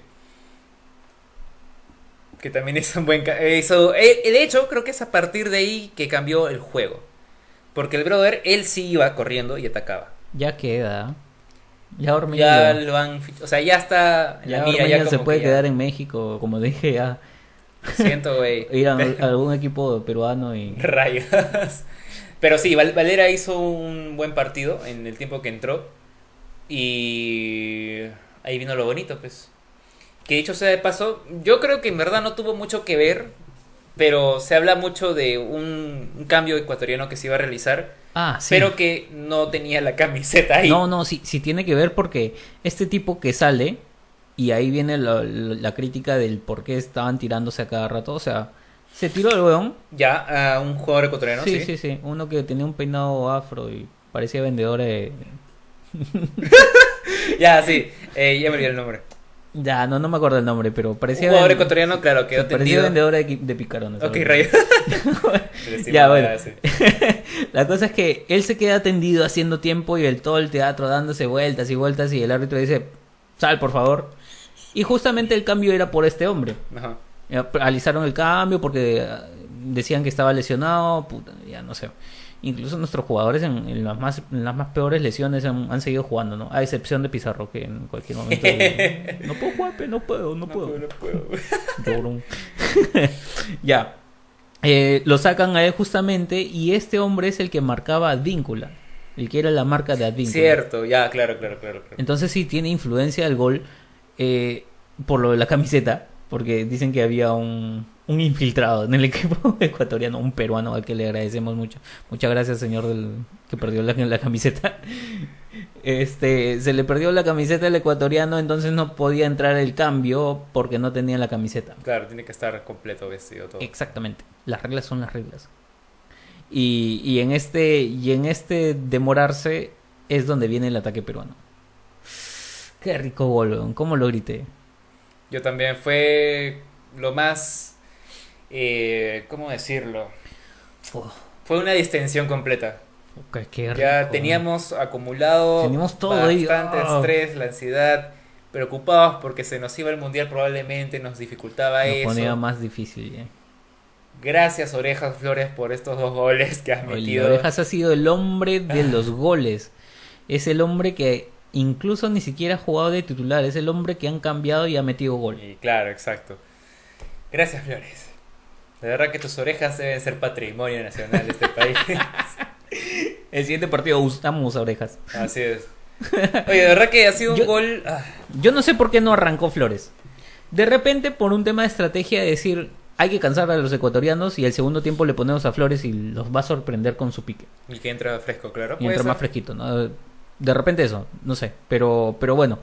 Que también hizo un buen... hizo, eh, de hecho, creo que es a partir de ahí que cambió el juego. Porque el brother, él sí iba corriendo y atacaba. Ya queda. Ya Ormeño, Ya lo han... O sea, ya está... en ya la mira, ya se como puede que ya- quedar en México, como dije ya. Siento, güey. <laughs> Ir a, a <laughs> algún equipo peruano y... Rayos. Pero sí, Val- Valera hizo un buen partido en el tiempo que entró. Y ahí vino lo bonito, pues. Que dicho sea de paso, yo creo que en verdad no tuvo mucho que ver. Pero se habla mucho de un, un cambio ecuatoriano que se iba a realizar. Ah, sí. Pero que no tenía la camiseta ahí. No, no, sí, sí tiene que ver porque este tipo que sale, y ahí viene la, la- la crítica del por qué estaban tirándose a cada rato, o sea, se tiró el weón. Ya, a un jugador ecuatoriano, sí, sí. sí, sí, uno que tenía un peinado afro y parecía vendedor de... <laughs> Ya, sí. Eh, ya me olvidé el nombre. Ya, no, no me acuerdo el nombre, pero Un parecía... jugador ven- ecuatoriano, claro, quedó parecía tendido. vendedor de, de picarones. Ok, rayos. <laughs> Ya, bueno. <laughs> La cosa es que él se queda tendido haciendo tiempo y el todo el teatro dándose vueltas y vueltas y el árbitro dice, sal por favor. Y justamente el cambio era por este hombre. Ajá. Realizaron el cambio porque eh, decían que estaba lesionado, puta, ya no sé. Incluso nuestros jugadores en, en las más en las más peores lesiones han, han seguido jugando, ¿no? A excepción de Pizarro que en cualquier momento no puedo jugar, no puedo, no, puedo. No puedo. <laughs> <laughs> Ya. Eh, lo sacan a él justamente y este hombre es el que marcaba Advíncula, el que era la marca de Advíncula. Cierto, ya, claro, claro, claro. claro. Entonces sí tiene influencia el gol eh, por lo de la camiseta, porque dicen que había un, un infiltrado en el <laughs> equipo ecuatoriano, un peruano al que le agradecemos mucho. Muchas gracias, señor del que perdió la, la camiseta. <laughs> Este, se le perdió la camiseta al ecuatoriano, entonces no podía entrar el cambio porque no tenía la camiseta. Claro, tiene que estar completo vestido todo. Exactamente. Las reglas son las reglas. Y, y en este y en este demorarse es donde viene el ataque peruano. Qué rico gol. ¿Cómo lo grité? Yo también fue lo más, eh, ¿cómo decirlo? Uf, Fue una distensión completa. qué- qué Ya rico. teníamos acumulado Teníamos todo ahí. bastante Ah. estrés, la ansiedad, preocupados porque se nos iba el mundial probablemente, nos dificultaba Lo eso. ponía más difícil. eh. Gracias Orejas Flores por estos dos goles que has metido. Orejas ha sido el hombre de <laughs> los goles. Es el hombre que incluso ni siquiera ha jugado de titular. Es el hombre que han cambiado y ha metido gol. Y claro, exacto. Gracias Flores. De verdad que tus orejas deben ser patrimonio nacional de este país. <laughs> El siguiente partido usamos Orejas. Así es. Oye, de verdad que ha sido un Yo- gol. ah, Yo no sé por qué no arrancó Flores. De repente, por un tema de estrategia, de decir hay que cansar a los ecuatorianos y el segundo tiempo le ponemos a Flores y los va a sorprender con su pique. y que entra fresco, claro. Y entra ser. más fresquito, ¿no? De repente eso, no sé. Pero, pero bueno,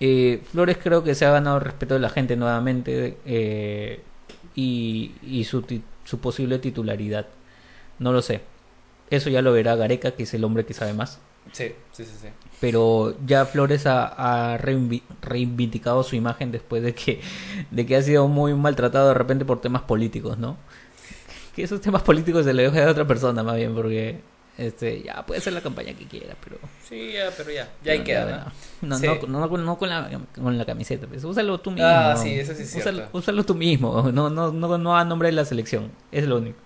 eh, Flores creo que se ha ganado el respeto de la gente nuevamente eh, y, y su, su posible titularidad. No lo sé. Eso ya lo verá Gareca, que es el hombre que sabe más. Sí, sí, sí, sí. pero ya Flores ha, ha reivindicado su imagen después de que, de que ha sido muy maltratado de repente por temas políticos, ¿no? Que esos temas políticos se le deja a otra persona más bien, porque este ya puede hacer la campaña que quiera, pero... Sí, ya, pero ya. Ya ahí no, queda, ¿no? No, Sí. no, no, no con, la, con la camiseta, pues, úsalo tú mismo. Ah, sí, eso sí es úsalo, cierto. úsalo tú mismo, no, no, no, no a nombre de la selección, es lo único.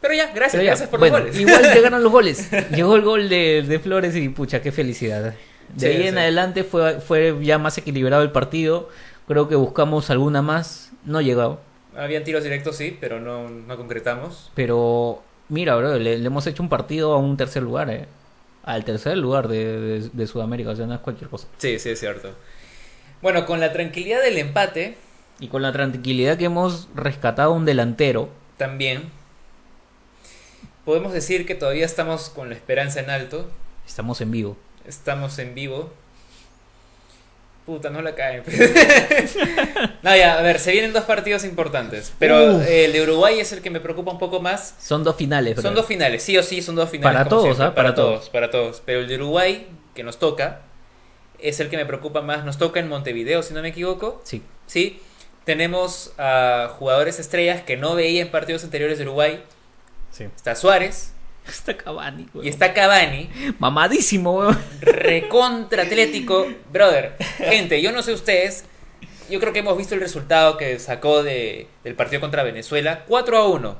Pero ya, gracias, Pero ya, gracias por bueno, los goles. Igual <laughs> llegaron los goles. Llegó el gol de, de Flores y pucha, qué felicidad. De Sí, ahí en adelante fue, fue ya más equilibrado el partido. Creo que buscamos alguna más. No llegó. Habían tiros directos, sí, pero no, no concretamos. Pero mira, bro, le, le hemos hecho un partido a un tercer lugar, eh. Al tercer lugar de, de- de Sudamérica. O sea, no es cualquier cosa. Sí, sí, es cierto. Bueno, con la tranquilidad del empate, Y con la tranquilidad que hemos rescatado un delantero. también podemos decir que todavía estamos con la esperanza en alto. Estamos en vivo. Estamos en vivo. Puta, no la caen. <laughs> no, ya, a ver, se vienen dos partidos importantes. Pero Uf. eh, el de Uruguay es el que me preocupa un poco más. Son dos finales, bro. Son dos finales, sí o sí, son dos finales. Para todos, siempre, ¿ah? Para, Para todos, todos. para todos. Pero el de Uruguay, que nos toca, es el que me preocupa más. Nos toca en Montevideo, si no me equivoco. Sí. Sí. Tenemos a jugadores estrellas que no veía en partidos anteriores de Uruguay. Sí. Está Suárez <laughs> Está Cavani, y weón. está Cavani. Mamadísimo, weón. recontra atlético. <laughs> Brother, gente, yo no sé ustedes. Yo creo que hemos visto el resultado que sacó de, del partido contra Venezuela. 4 a 1.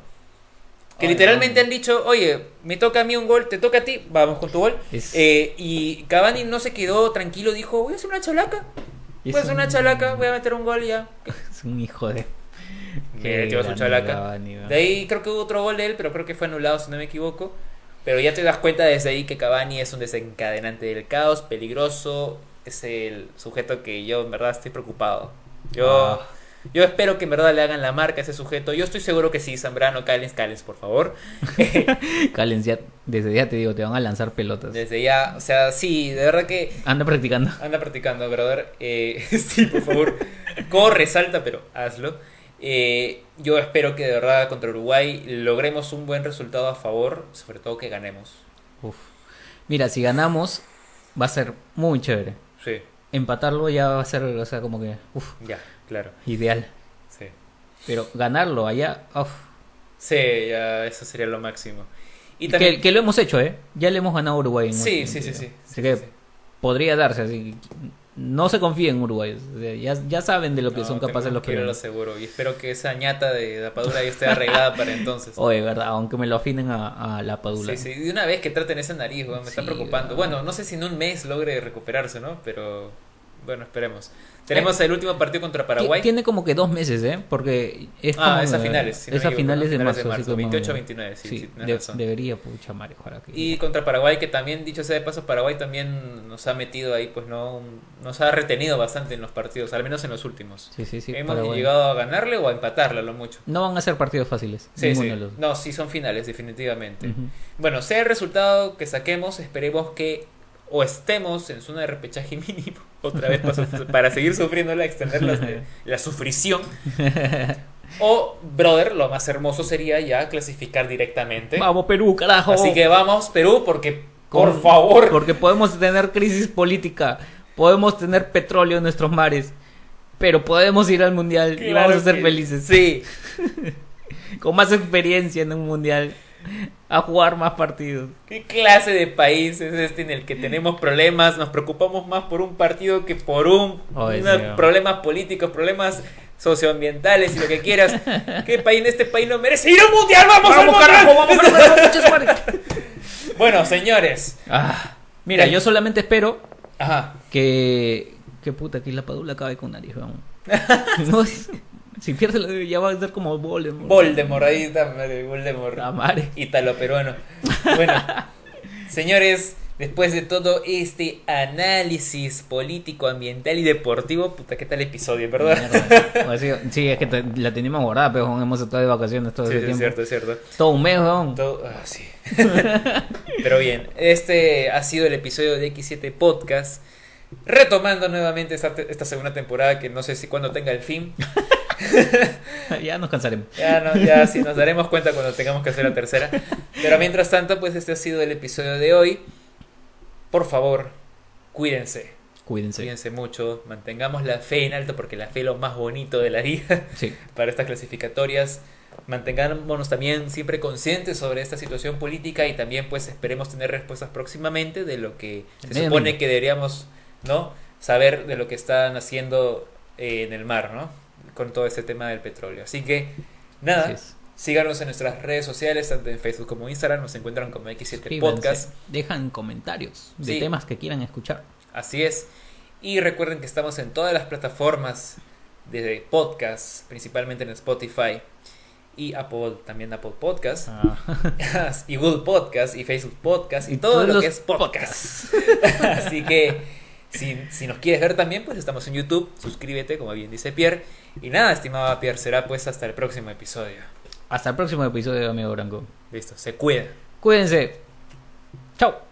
Que Ay, literalmente no. han dicho, oye, me toca a mí un gol, te toca a ti, vamos con tu gol. Es- Eh, y Cavani no se quedó tranquilo, dijo, voy a hacer una chalaca. Voy a hacer una un- chalaca, voy a meter un gol y ya. <laughs> Es un hijo de. Qué Metió su chalaca. Cavani. De ahí creo que hubo otro gol de él, pero creo que fue anulado si no me equivoco. Pero ya te das cuenta desde ahí que Cavani es un desencadenante del caos, peligroso. Es el sujeto que yo en verdad estoy preocupado. Yo, Ah. yo espero que en verdad le hagan la marca a ese sujeto. Yo estoy seguro que sí, Zambrano, Callens, Callens, por favor. <laughs> Callens, ya- desde ya te digo, te van a lanzar pelotas. Desde ya, o sea, sí, de verdad que Anda practicando. Anda practicando, brother. Eh, <laughs> sí, por favor. Corre, salta, pero hazlo. Eh, yo espero que de verdad contra Uruguay logremos un buen resultado a favor, sobre todo que ganemos. Uf. Mira, si ganamos, va a ser muy chévere. Sí, Empatarlo ya va a ser, o sea, como que, uf, ya, claro. ideal. Sí, Pero ganarlo allá, uf. sí ya, eso sería lo máximo. Y Que, también. que lo hemos hecho, ¿eh? Ya le hemos ganado a Uruguay. en Sí, sí, sí, sí. Así Sí, que sí. podría darse, así. No se confíen en Uruguay. o sea, ya, ya saben de lo que No, son capaces los a lo peruanos. seguro. Y espero que esa ñata de la padura ya esté arreglada para entonces. <laughs> Oye, verdad, aunque me lo afinen a, a la padula. Sí, sí, de una vez que traten esa nariz, me está preocupando. Bueno, no sé si en un mes logre recuperarse, ¿no? Pero bueno, esperemos. Tenemos el último partido contra Paraguay. Ti- Tiene como que dos meses, ¿eh? Porque es Ah, es a eh, finales, si no es me a finales de marzo. de marzo, así como- 28 29, sí, sí, tienes de- razón. debería, pucha madre, ojalá que- Y contra Paraguay, que también, dicho sea de paso, Paraguay también nos ha metido ahí, pues no, nos ha retenido bastante en los partidos, al menos en los últimos. Sí, sí, sí. Hemos Paraguay. llegado a ganarle o a empatarle a lo mucho. No van a ser partidos fáciles. Sí, sí. los. No, sí son finales, definitivamente. Bueno, sea el resultado que saquemos, esperemos que o estemos en zona de repechaje <laughs> mínimo, otra vez para, seguir sufriéndola, extender la, la sufrición. <laughs> O, brother, lo más hermoso sería ya clasificar directamente. Vamos, Perú, carajo. Así que vamos, Perú, porque, por Con- favor, Porque podemos tener crisis política, podemos tener petróleo en nuestros mares, pero podemos ir al mundial y vamos a ser que felices. Sí, <laughs> Con más experiencia en un mundial, <laughs> a jugar más partidos. ¿qué clase de país es este en el que tenemos problemas? Nos preocupamos más por un partido que por un una- problemas políticos, problemas socioambientales y lo que quieras. <laughs> ¿Qué país en este país no merece ir a un mundial? ¡Vamos, al mundial! <laughs> Bueno, señores. Ah, mira, yo solamente espero Ajá. que. Que puta, que la padula acabe con nariz, vamos. No, si pierde la ya va a ser como Voldemort. Voldemort, ahí está, madre, Voldemort. La madre. Ítalo peruano. Bueno, <laughs> señores, después de todo este análisis político, ambiental y deportivo, puta, ¿qué tal episodio, verdad? Sea, <laughs> sí, es que te- la teníamos guardada, pero hemos estado de vacaciones todo Sí, ese sí, es tiempo. cierto, es cierto. Todo un mes, weón. Todo- ah, sí. <laughs> Pero bien, este ha sido el episodio de X7 Podcast. Retomando nuevamente esta, esta segunda temporada que no sé si cuándo tenga el fin. <laughs> ya nos cansaremos. Ya, no, ya sí, nos daremos cuenta cuando tengamos que hacer la tercera. Pero mientras tanto, pues este ha sido el episodio de hoy. Por favor, cuídense. Cuídense. Cuídense mucho. Mantengamos la fe en alto porque la fe es lo más bonito de la vida Sí. <laughs> para estas clasificatorias. Mantengámonos también siempre conscientes sobre esta situación política y también pues esperemos tener respuestas próximamente de lo que se Medio supone que deberíamos no saber de lo que están haciendo eh, en el mar, ¿no? Con todo este tema del petróleo. Así que nada, Así síganos en nuestras redes sociales, tanto en Facebook como Instagram, nos encuentran como X7 Suscríbanse. Podcast. Dejan comentarios de Sí. temas que quieran escuchar. Así es. Y recuerden que estamos en todas las plataformas de podcast, principalmente en Spotify y Apple, también Apple Podcast, Ah. <laughs> y Google Podcast y Facebook Podcast y, Y todo lo que es podcast. <laughs> Así que si, si nos quieres ver también, pues estamos en YouTube, suscríbete, como bien dice Pierre. Y nada, estimado Pierre, será pues hasta el próximo episodio. Hasta el próximo episodio, amigo Branco. Listo, se cuida. Cuídense. Chao.